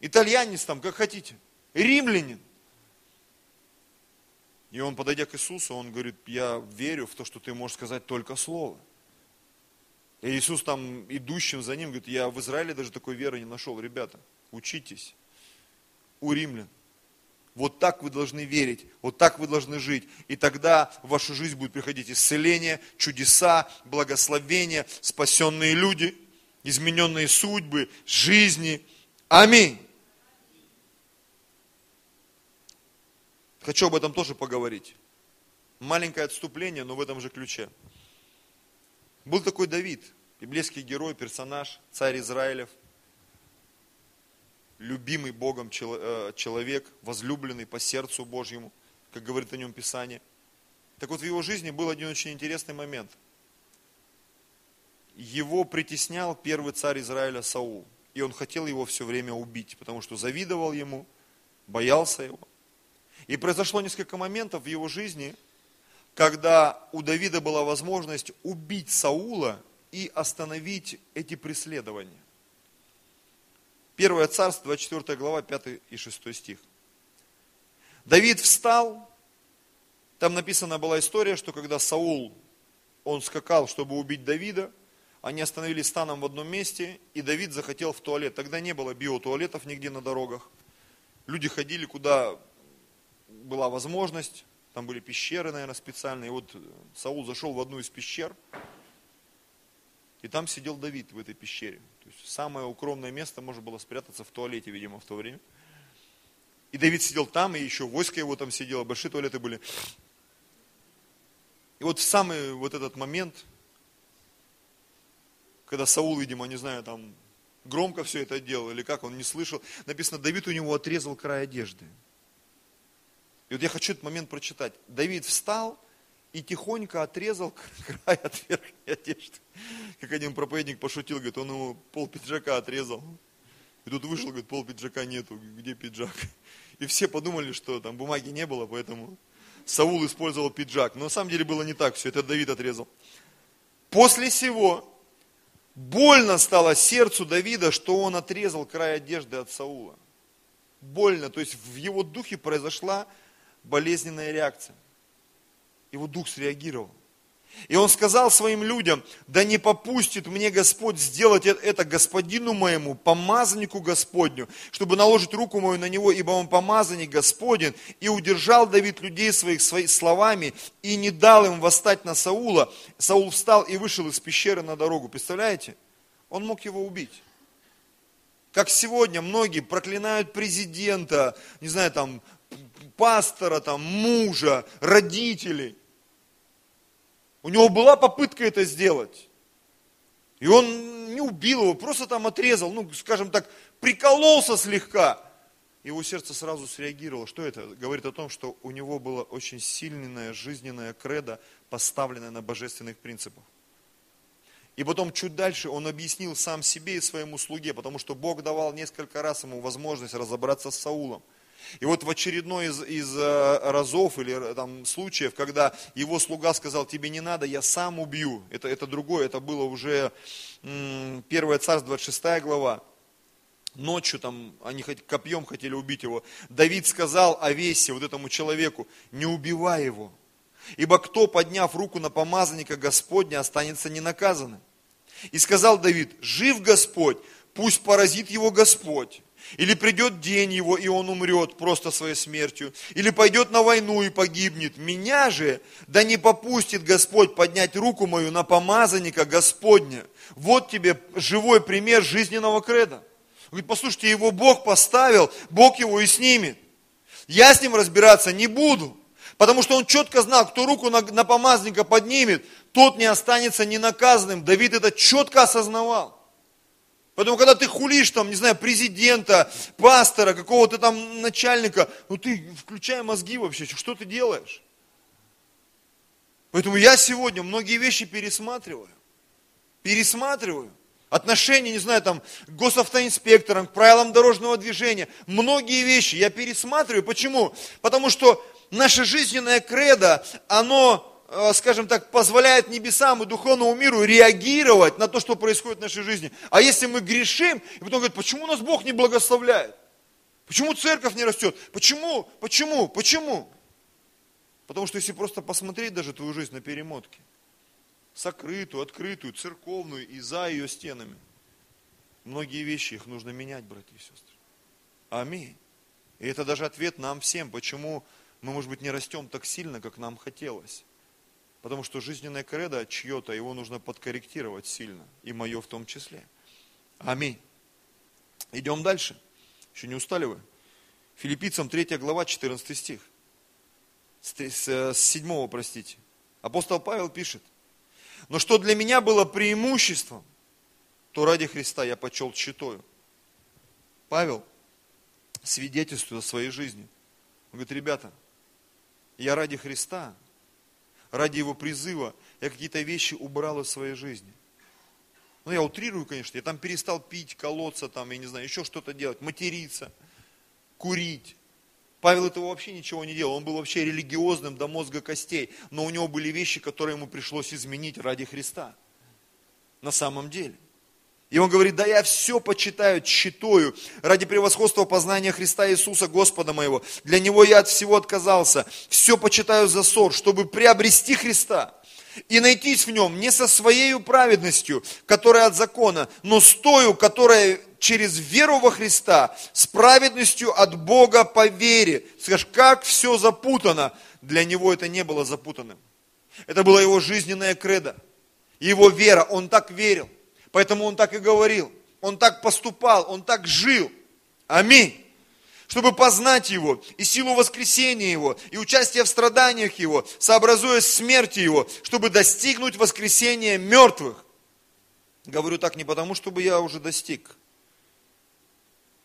[SPEAKER 1] Итальянец там, как хотите. Римлянин. И он, подойдя к Иисусу, он говорит, я верю в то, что ты можешь сказать только слово. И Иисус там, идущим за ним, говорит, я в Израиле даже такой веры не нашел. Ребята, учитесь у римлян. Вот так вы должны верить, вот так вы должны жить. И тогда в вашу жизнь будет приходить исцеление, чудеса, благословения, спасенные люди, измененные судьбы, жизни. Аминь. Хочу об этом тоже поговорить. Маленькое отступление, но в этом же ключе. Был такой Давид, библейский герой, персонаж, царь Израилев – любимый Богом э, человек, возлюбленный по сердцу Божьему, как говорит о нем Писание. Так вот, в его жизни был один очень интересный момент. Его притеснял первый царь Израиля Саул. И он хотел его все время убить, потому что завидовал ему, боялся его. И произошло несколько моментов в его жизни, когда у Давида была возможность убить Саула и остановить эти преследования. Первое царство, 24 глава, 5 и 6 стих. Давид встал, там написана была история, что когда Саул, он скакал, чтобы убить Давида, они остановились станом в одном месте, и Давид захотел в туалет. Тогда не было биотуалетов нигде на дорогах. Люди ходили, куда была возможность, там были пещеры, наверное, специальные. И вот Саул зашел в одну из пещер, и там сидел Давид в этой пещере. То есть самое укромное место можно было спрятаться в туалете, видимо, в то время. И Давид сидел там, и еще войско его там сидело, большие туалеты были. И вот в самый вот этот момент, когда Саул, видимо, не знаю, там громко все это делал, или как, он не слышал, написано, Давид у него отрезал край одежды. И вот я хочу этот момент прочитать. Давид встал, и тихонько отрезал край от верхней одежды. Как один проповедник пошутил, говорит, он ему пол пиджака отрезал. И тут вышел, говорит, пол пиджака нету, где пиджак? И все подумали, что там бумаги не было, поэтому Саул использовал пиджак. Но на самом деле было не так все, это Давид отрезал. После всего больно стало сердцу Давида, что он отрезал край одежды от Саула. Больно, то есть в его духе произошла болезненная реакция. Его дух среагировал. И он сказал своим людям, да не попустит мне Господь сделать это господину моему, помазаннику Господню, чтобы наложить руку мою на него, ибо он помазанник Господен. И удержал Давид людей своих своими словами и не дал им восстать на Саула. Саул встал и вышел из пещеры на дорогу. Представляете? Он мог его убить. Как сегодня многие проклинают президента, не знаю, там, пастора, там, мужа, родителей. У него была попытка это сделать. И он не убил его, просто там отрезал, ну, скажем так, прикололся слегка. Его сердце сразу среагировало. Что это? Говорит о том, что у него было очень сильная жизненная кредо, поставленная на божественных принципах. И потом чуть дальше он объяснил сам себе и своему слуге, потому что Бог давал несколько раз ему возможность разобраться с Саулом. И вот в очередной из, из э, разов или э, там, случаев, когда его слуга сказал, тебе не надо, я сам убью. Это, это другое, это было уже 1 Царств, 26 глава. Ночью там они копьем хотели убить его. Давид сказал о весе вот этому человеку, не убивай его. Ибо кто, подняв руку на помазанника Господня, останется ненаказанным. И сказал Давид, жив Господь, пусть поразит его Господь. Или придет день его, и он умрет просто своей смертью. Или пойдет на войну и погибнет. Меня же, да не попустит Господь поднять руку мою на помазанника Господня. Вот тебе живой пример жизненного креда. Он говорит, послушайте, его Бог поставил, Бог его и снимет. Я с ним разбираться не буду. Потому что он четко знал, кто руку на, на помазанника поднимет, тот не останется ненаказанным. Давид это четко осознавал. Поэтому, когда ты хулишь, там, не знаю, президента, пастора, какого-то там начальника, ну ты включай мозги вообще, что ты делаешь? Поэтому я сегодня многие вещи пересматриваю. Пересматриваю. Отношения, не знаю, там, к госавтоинспекторам, к правилам дорожного движения. Многие вещи я пересматриваю. Почему? Потому что наше жизненное кредо, оно скажем так, позволяет небесам и духовному миру реагировать на то, что происходит в нашей жизни. А если мы грешим, и потом говорят, почему нас Бог не благословляет? Почему церковь не растет? Почему? Почему? Почему? Потому что если просто посмотреть даже твою жизнь на перемотке, сокрытую, открытую, церковную и за ее стенами, многие вещи их нужно менять, братья и сестры. Аминь. И это даже ответ нам всем, почему мы, может быть, не растем так сильно, как нам хотелось. Потому что жизненное кредо чье-то, его нужно подкорректировать сильно. И мое в том числе. Аминь. Идем дальше. Еще не устали вы? Филиппийцам 3 глава, 14 стих. С 7, простите. Апостол Павел пишет. Но что для меня было преимуществом, то ради Христа я почел читою. Павел свидетельствует о своей жизни. Он говорит, ребята, я ради Христа ради его призыва я какие-то вещи убрал из своей жизни. Ну, я утрирую, конечно, я там перестал пить, колоться, там, я не знаю, еще что-то делать, материться, курить. Павел этого вообще ничего не делал, он был вообще религиозным до мозга костей, но у него были вещи, которые ему пришлось изменить ради Христа. На самом деле. И он говорит, да я все почитаю, читаю ради превосходства познания Христа Иисуса, Господа моего. Для Него я от всего отказался. Все почитаю за ссор, чтобы приобрести Христа и найтись в Нем не со своей праведностью, которая от закона, но с тою, которая через веру во Христа, с праведностью от Бога по вере. Скажешь, как все запутано. Для него это не было запутанным. Это была его жизненная кредо, его вера, он так верил. Поэтому он так и говорил. Он так поступал, он так жил. Аминь. Чтобы познать Его, и силу воскресения Его, и участие в страданиях Его, сообразуясь смерти Его, чтобы достигнуть воскресения мертвых. Говорю так не потому, чтобы я уже достиг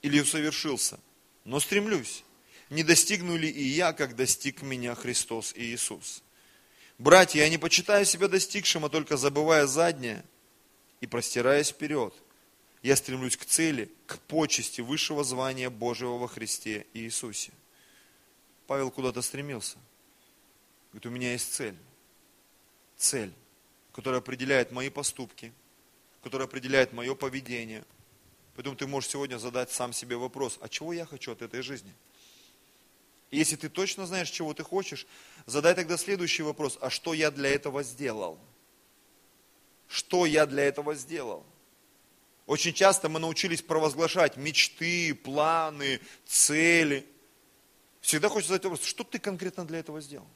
[SPEAKER 1] или усовершился, но стремлюсь. Не достигну ли и я, как достиг меня Христос и Иисус? Братья, я не почитаю себя достигшим, а только забывая заднее – и простираясь вперед, я стремлюсь к цели, к почести высшего звания Божьего во Христе Иисусе. Павел куда-то стремился. Говорит, у меня есть цель. Цель, которая определяет мои поступки, которая определяет мое поведение. Поэтому ты можешь сегодня задать сам себе вопрос, а чего я хочу от этой жизни? И если ты точно знаешь, чего ты хочешь, задай тогда следующий вопрос, а что я для этого сделал? Что я для этого сделал. Очень часто мы научились провозглашать мечты, планы, цели. Всегда хочется задать вопрос, что ты конкретно для этого сделал?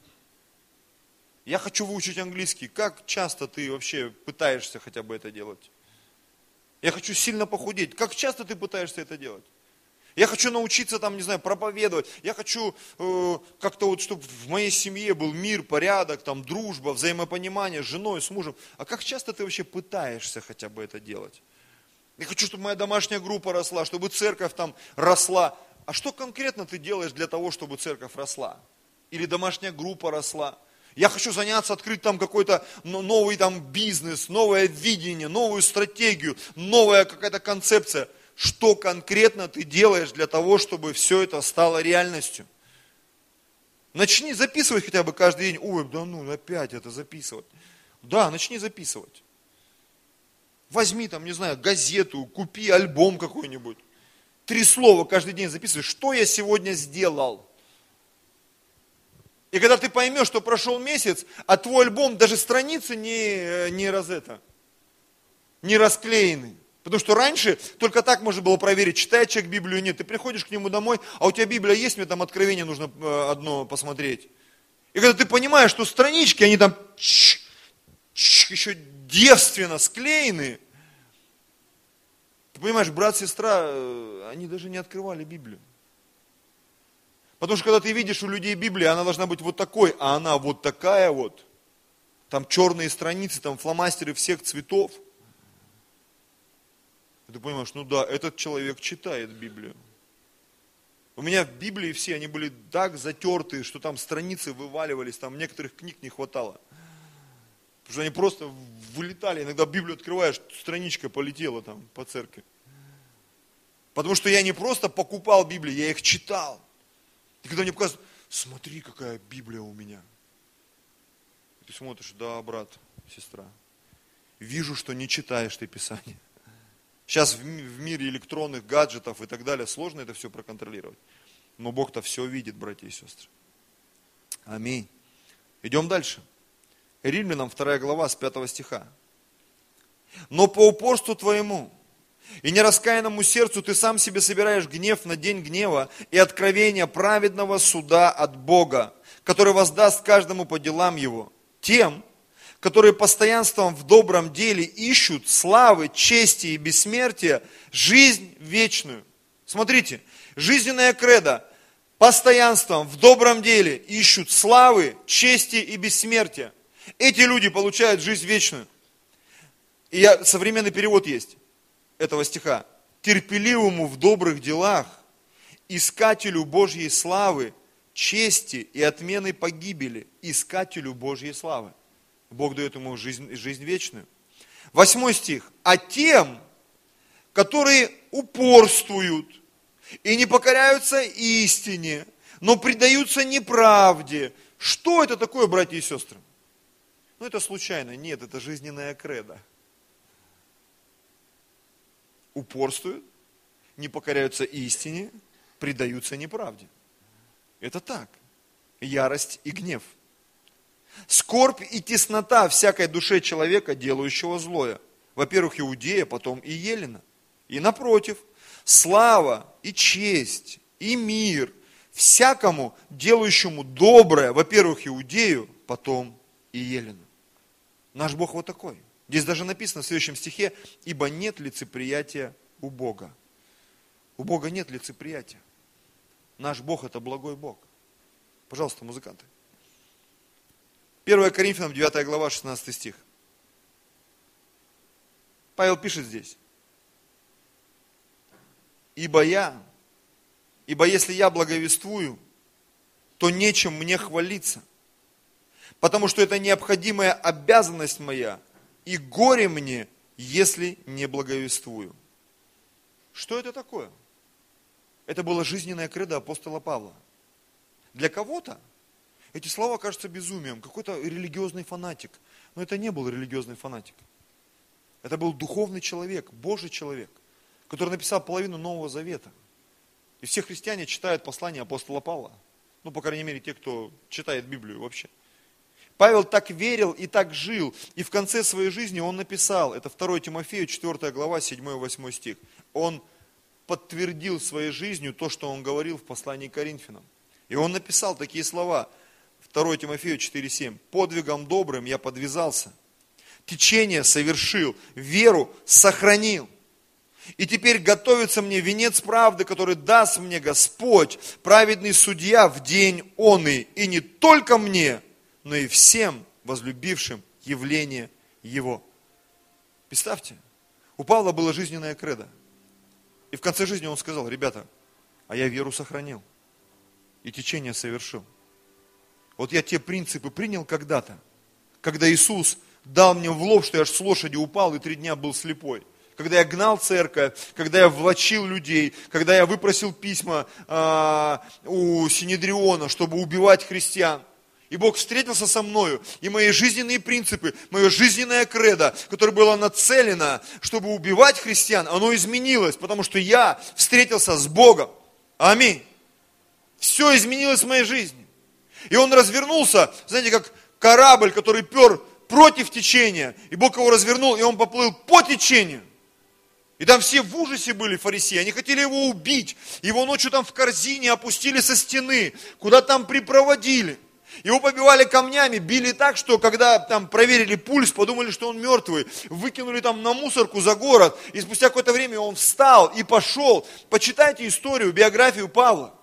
[SPEAKER 1] Я хочу выучить английский. Как часто ты вообще пытаешься хотя бы это делать? Я хочу сильно похудеть. Как часто ты пытаешься это делать? Я хочу научиться там, не знаю, проповедовать. Я хочу э, как-то вот, чтобы в моей семье был мир, порядок, там, дружба, взаимопонимание с женой, с мужем. А как часто ты вообще пытаешься хотя бы это делать? Я хочу, чтобы моя домашняя группа росла, чтобы церковь там росла. А что конкретно ты делаешь для того, чтобы церковь росла? Или домашняя группа росла? Я хочу заняться, открыть там какой-то новый там бизнес, новое видение, новую стратегию, новая какая-то концепция что конкретно ты делаешь для того, чтобы все это стало реальностью. Начни записывать хотя бы каждый день. Ой, да ну, опять это записывать. Да, начни записывать. Возьми там, не знаю, газету, купи альбом какой-нибудь. Три слова каждый день записывай, что я сегодня сделал. И когда ты поймешь, что прошел месяц, а твой альбом, даже страницы не, не раз это, не расклеены. Потому что раньше только так можно было проверить, читает человек Библию или нет. Ты приходишь к нему домой, а у тебя Библия есть, мне там откровение нужно э, одно посмотреть. И когда ты понимаешь, что странички, они там ч, ч, еще девственно склеены, ты понимаешь, брат, сестра, э, они даже не открывали Библию. Потому что когда ты видишь у людей Библию, она должна быть вот такой, а она вот такая вот. Там черные страницы, там фломастеры всех цветов – И ты понимаешь, ну да, этот человек читает Библию. У меня в Библии все, они были так затертые, что там страницы вываливались, там некоторых книг не хватало. Потому что они просто вылетали. Иногда Библию открываешь, страничка полетела там по церкви. Потому что я не просто покупал Библию, я их читал. И когда мне показывают, смотри, какая Библия у меня. И ты смотришь, да, брат, сестра, вижу, что не читаешь ты Писание. Сейчас в мире электронных гаджетов и так далее сложно это все проконтролировать. Но Бог-то все видит, братья и сестры. Аминь. Идем дальше. Римлянам 2 глава с 5 стиха. Но по упорству твоему и нераскаянному сердцу ты сам себе собираешь гнев на день гнева и откровение праведного суда от Бога, который воздаст каждому по делам его. Тем, которые постоянством в добром деле ищут славы, чести и бессмертия, жизнь вечную. Смотрите, жизненная кредо, постоянством в добром деле ищут славы, чести и бессмертия. Эти люди получают жизнь вечную. И я, современный перевод есть этого стиха. Терпеливому в добрых делах, искателю Божьей славы, чести и отмены погибели, искателю Божьей славы. Бог дает ему жизнь, жизнь вечную. Восьмой стих. А тем, которые упорствуют и не покоряются истине, но предаются неправде. Что это такое, братья и сестры? Ну, это случайно. Нет, это жизненная кредо упорствуют, не покоряются истине, предаются неправде. Это так. Ярость и гнев. Скорбь и теснота всякой душе человека, делающего злое. Во-первых, Иудея, потом и Елена. И напротив, слава и честь и мир всякому, делающему доброе, во-первых, Иудею, потом и Елену. Наш Бог вот такой. Здесь даже написано в следующем стихе, ибо нет лицеприятия у Бога. У Бога нет лицеприятия. Наш Бог это благой Бог. Пожалуйста, музыканты. 1 Коринфянам 9 глава 16 стих. Павел пишет здесь. Ибо я, ибо если я благовествую, то нечем мне хвалиться, потому что это необходимая обязанность моя, и горе мне, если не благовествую. Что это такое? Это было жизненное кредо апостола Павла. Для кого-то эти слова кажутся безумием, какой-то религиозный фанатик. Но это не был религиозный фанатик. Это был духовный человек, Божий человек, который написал половину Нового Завета. И все христиане читают послание апостола Павла. Ну, по крайней мере, те, кто читает Библию вообще. Павел так верил и так жил. И в конце своей жизни он написал, это 2 Тимофею, 4 глава, 7-8 стих. Он подтвердил своей жизнью то, что он говорил в послании к Коринфянам. И он написал такие слова, 2 Тимофею 4,7. «Подвигом добрым я подвязался, течение совершил, веру сохранил. И теперь готовится мне венец правды, который даст мне Господь, праведный судья в день он и, и не только мне, но и всем возлюбившим явление Его. Представьте, у Павла было жизненное кредо. И в конце жизни он сказал, ребята, а я веру сохранил и течение совершил. Вот я те принципы принял когда-то, когда Иисус дал мне в лоб, что я аж с лошади упал и три дня был слепой. Когда я гнал церковь, когда я влачил людей, когда я выпросил письма э, у Синедриона, чтобы убивать христиан – и Бог встретился со мною, и мои жизненные принципы, мое жизненное кредо, которое было нацелено, чтобы убивать христиан, оно изменилось, потому что я встретился с Богом. Аминь. Все изменилось в моей жизни. И он развернулся, знаете, как корабль, который пер против течения, и Бог его развернул, и он поплыл по течению. И там все в ужасе были фарисеи, они хотели его убить. Его ночью там в корзине опустили со стены, куда там припроводили. Его побивали камнями, били так, что когда там проверили пульс, подумали, что он мертвый. Выкинули там на мусорку за город. И спустя какое-то время он встал и пошел. Почитайте историю, биографию Павла.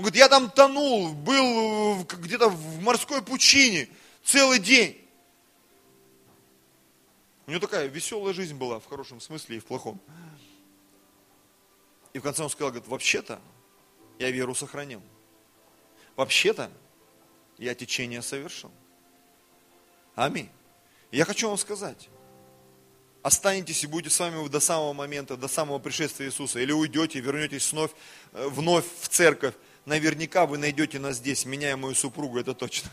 [SPEAKER 1] Он говорит, я там тонул, был где-то в морской пучине целый день. У него такая веселая жизнь была, в хорошем смысле и в плохом. И в конце он сказал, говорит, вообще-то я веру сохранил. Вообще-то я течение совершил. Аминь. Я хочу вам сказать, останетесь и будете с вами до самого момента, до самого пришествия Иисуса, или уйдете, вернетесь вновь, э, вновь в церковь, наверняка вы найдете нас здесь, меня и мою супругу, это точно.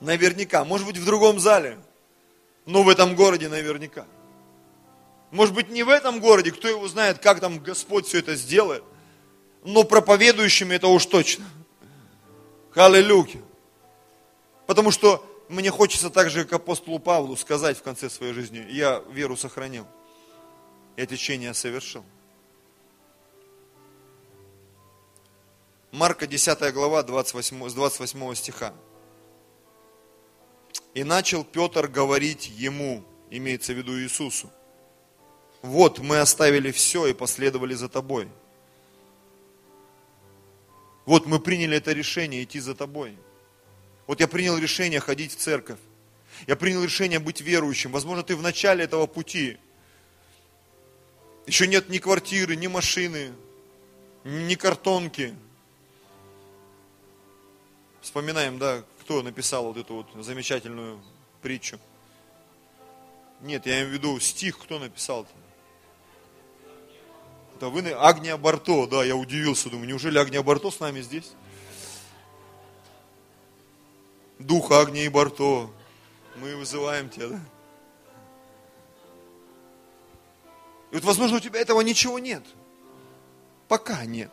[SPEAKER 1] Наверняка. Может быть, в другом зале, но в этом городе наверняка. Может быть, не в этом городе, кто его знает, как там Господь все это сделает, но проповедующими это уж точно. Аллилуйя. Потому что мне хочется так же, как апостолу Павлу, сказать в конце своей жизни, я веру сохранил, я течение совершил. Марка 10 глава 28, с 28 стиха. И начал Петр говорить ему, имеется в виду Иисусу, вот мы оставили все и последовали за тобой. Вот мы приняли это решение идти за тобой. Вот я принял решение ходить в церковь. Я принял решение быть верующим. Возможно, ты в начале этого пути. Еще нет ни квартиры, ни машины, ни картонки. Вспоминаем, да, кто написал вот эту вот замечательную притчу. Нет, я имею в виду стих, кто написал-то? Это вы, Агния Барто, да, я удивился, думаю, неужели Агния Барто с нами здесь? Дух Агнии Барто, мы вызываем тебя, да? И вот, возможно, у тебя этого ничего нет. Пока нет.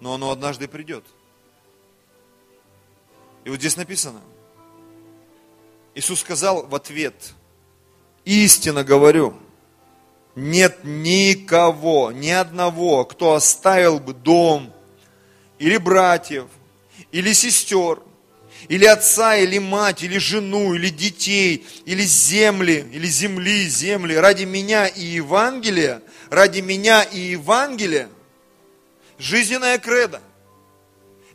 [SPEAKER 1] Но оно однажды придет. И вот здесь написано. Иисус сказал в ответ, истинно говорю, нет никого, ни одного, кто оставил бы дом, или братьев, или сестер, или отца, или мать, или жену, или детей, или земли, или земли, земли, ради меня и Евангелия, ради меня и Евангелия, жизненная кредо.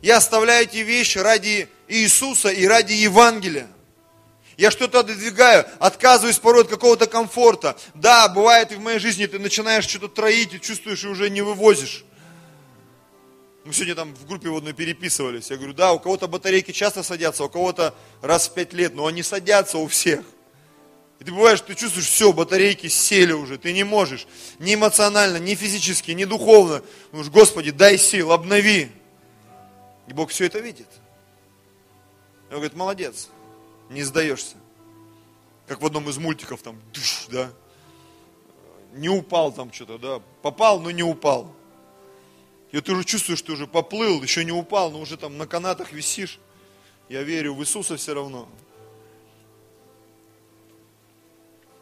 [SPEAKER 1] Я оставляю эти вещи ради Иисуса и ради Евангелия. Я что-то отодвигаю, отказываюсь порой от какого-то комфорта. Да, бывает и в моей жизни ты начинаешь что-то троить и чувствуешь, и уже не вывозишь. Мы сегодня там в группе в одной переписывались. Я говорю, да, у кого-то батарейки часто садятся, у кого-то раз в пять лет, но они садятся у всех. И ты бываешь, ты чувствуешь, все, батарейки сели уже, ты не можешь. Ни эмоционально, ни физически, ни духовно. Думаешь, Господи, дай сил, обнови. И Бог все это видит. И он говорит, молодец, не сдаешься. Как в одном из мультиков там, душ, да. Не упал там что-то, да. Попал, но не упал. И ты уже чувствуешь, что ты уже поплыл, еще не упал, но уже там на канатах висишь. Я верю в Иисуса все равно.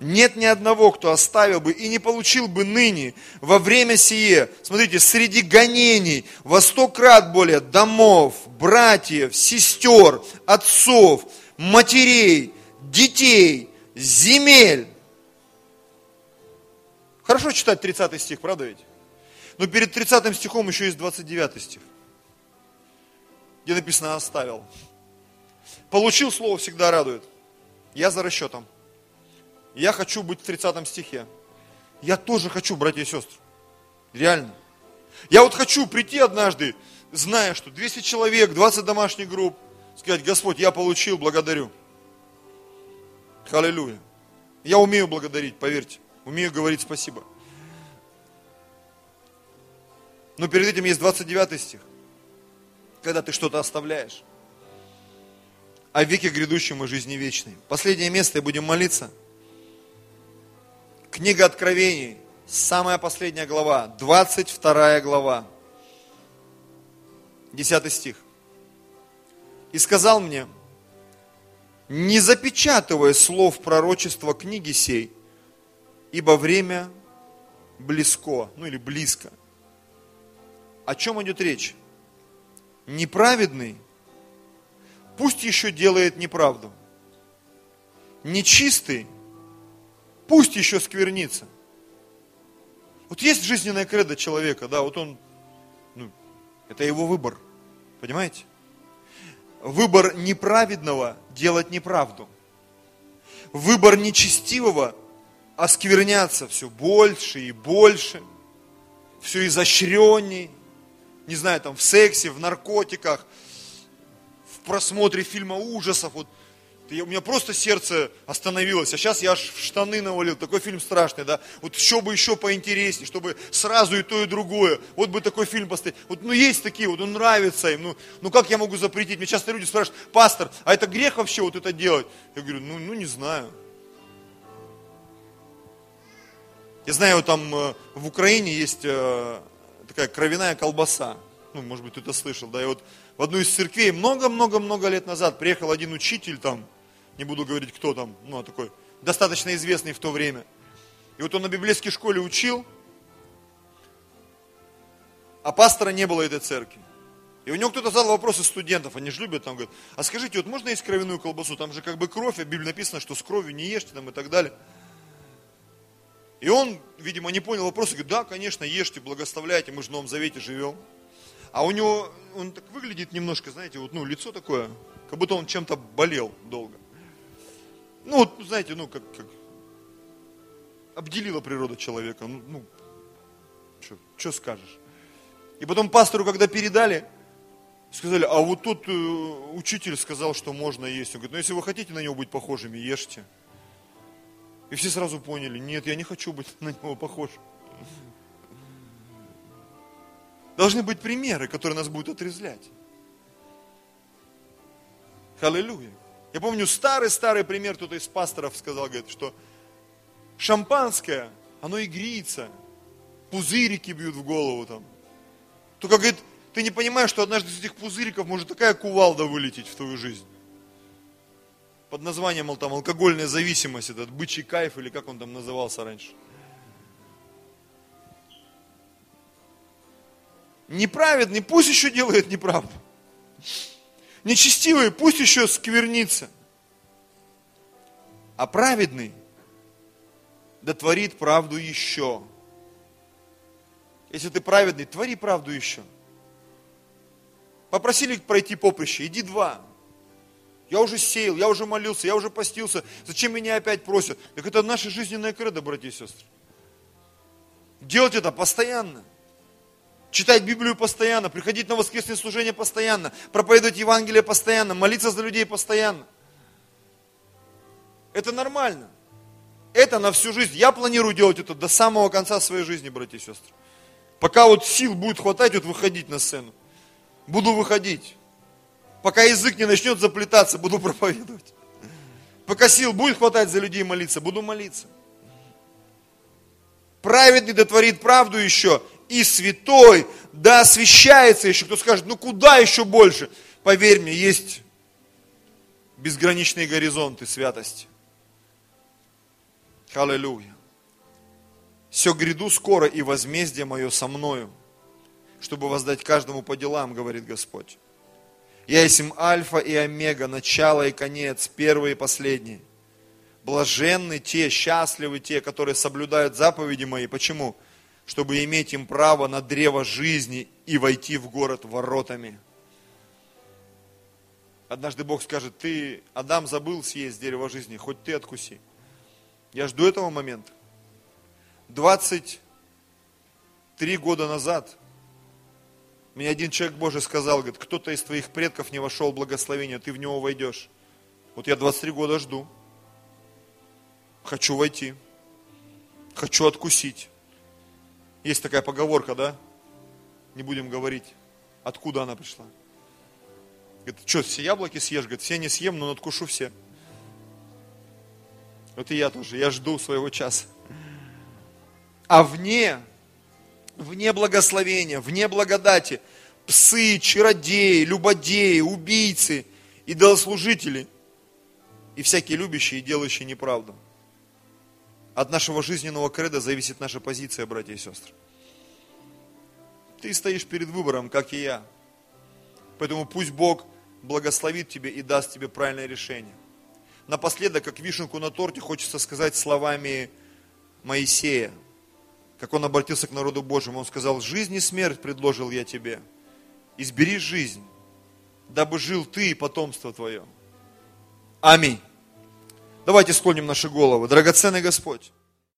[SPEAKER 1] Нет ни одного, кто оставил бы и не получил бы ныне во время сие, смотрите, среди гонений, во сто крат более домов, братьев, сестер, отцов, матерей, детей, земель. Хорошо читать 30 стих, правда ведь? Но перед 30 стихом еще есть 29 стих, где написано «оставил». Получил слово всегда радует. Я за расчетом. Я хочу быть в 30 стихе. Я тоже хочу, братья и сестры. Реально. Я вот хочу прийти однажды, зная, что 200 человек, 20 домашних групп, сказать, Господь, я получил, благодарю. Аллилуйя. Я умею благодарить, поверьте. Умею говорить спасибо. Но перед этим есть 29 стих. Когда ты что-то оставляешь. О веке грядущем и жизни вечной. Последнее место, и будем молиться. Книга Откровений, самая последняя глава, 22 глава, 10 стих. И сказал мне, не запечатывая слов пророчества книги сей, ибо время близко, ну или близко. О чем идет речь? Неправедный пусть еще делает неправду. Нечистый пусть еще сквернится. Вот есть жизненная кредо человека, да, вот он, ну, это его выбор, понимаете? Выбор неправедного делать неправду. Выбор нечестивого оскверняться все больше и больше, все изощренней, не знаю, там в сексе, в наркотиках, в просмотре фильма ужасов, вот у меня просто сердце остановилось, а сейчас я аж в штаны навалил, такой фильм страшный, да, вот еще бы еще поинтереснее, чтобы сразу и то, и другое, вот бы такой фильм поставить, вот, ну, есть такие, вот, он нравится им, ну, ну, как я могу запретить, мне часто люди спрашивают, пастор, а это грех вообще вот это делать? Я говорю, ну, ну, не знаю. Я знаю, там э, в Украине есть э, такая кровяная колбаса, ну, может быть, ты это слышал, да, и вот в одну из церквей много-много-много лет назад приехал один учитель там, не буду говорить, кто там, ну, такой, достаточно известный в то время. И вот он на библейской школе учил, а пастора не было этой церкви. И у него кто-то задал вопрос из студентов, они же любят, там говорят, а скажите, вот можно есть кровяную колбасу, там же как бы кровь, а в Библии написано, что с кровью не ешьте там и так далее. И он, видимо, не понял вопроса, говорит, да, конечно, ешьте, благословляйте, мы же в Новом Завете живем. А у него, он так выглядит немножко, знаете, вот, ну, лицо такое, как будто он чем-то болел долго. Ну, вот, знаете, ну, как, как обделила природа человека. Ну, ну что скажешь? И потом пастору, когда передали, сказали, а вот тут э, учитель сказал, что можно есть. Он говорит, ну если вы хотите на него быть похожими, ешьте. И все сразу поняли, нет, я не хочу быть на него похож. Должны быть примеры, которые нас будут отрезвлять. Аллилуйя. Я помню старый-старый пример, кто-то из пасторов сказал, говорит, что шампанское, оно игрится, пузырики бьют в голову там. Только, говорит, ты не понимаешь, что однажды из этих пузыриков может такая кувалда вылететь в твою жизнь. Под названием мол, там, алкогольная зависимость, этот бычий кайф, или как он там назывался раньше. Неправедный пусть еще делает неправду нечестивый пусть еще сквернится. А праведный дотворит правду еще. Если ты праведный, твори правду еще. Попросили пройти поприще, иди два. Я уже сеял, я уже молился, я уже постился. Зачем меня опять просят? Так это наша жизненная кредо, братья и сестры. Делать это постоянно читать Библию постоянно, приходить на воскресное служение постоянно, проповедовать Евангелие постоянно, молиться за людей постоянно. Это нормально. Это на всю жизнь. Я планирую делать это до самого конца своей жизни, братья и сестры. Пока вот сил будет хватать, вот выходить на сцену. Буду выходить. Пока язык не начнет заплетаться, буду проповедовать. Пока сил будет хватать за людей молиться, буду молиться. Праведный дотворит правду еще, и святой, да освящается еще. Кто скажет, ну куда еще больше? Поверь мне, есть безграничные горизонты святости. Аллилуйя. Все гряду скоро, и возмездие мое со мною, чтобы воздать каждому по делам, говорит Господь. Я есть им альфа и омега, начало и конец, первый и последний. Блаженны те, счастливы те, которые соблюдают заповеди мои. Почему? Почему? Чтобы иметь им право на древо жизни и войти в город воротами. Однажды Бог скажет, ты, Адам, забыл съесть дерево жизни, хоть ты откуси. Я жду этого момента. 23 года назад мне один человек Божий сказал, говорит, кто-то из твоих предков не вошел в благословение, ты в него войдешь. Вот я 23 года жду. Хочу войти. Хочу откусить. Есть такая поговорка, да? Не будем говорить, откуда она пришла. Говорит, что, все яблоки съешь? Говорит, все не съем, но надкушу все. Вот и я тоже, я жду своего часа. А вне, вне благословения, вне благодати, псы, чародеи, любодеи, убийцы, идолослужители и всякие любящие и делающие неправду. От нашего жизненного креда зависит наша позиция, братья и сестры. Ты стоишь перед выбором, как и я. Поэтому пусть Бог благословит тебе и даст тебе правильное решение. Напоследок, как вишенку на торте, хочется сказать словами Моисея, как он обратился к народу Божьему. Он сказал, жизнь и смерть предложил я тебе. Избери жизнь, дабы жил ты и потомство твое. Аминь. Давайте склоним наши головы. Драгоценный Господь,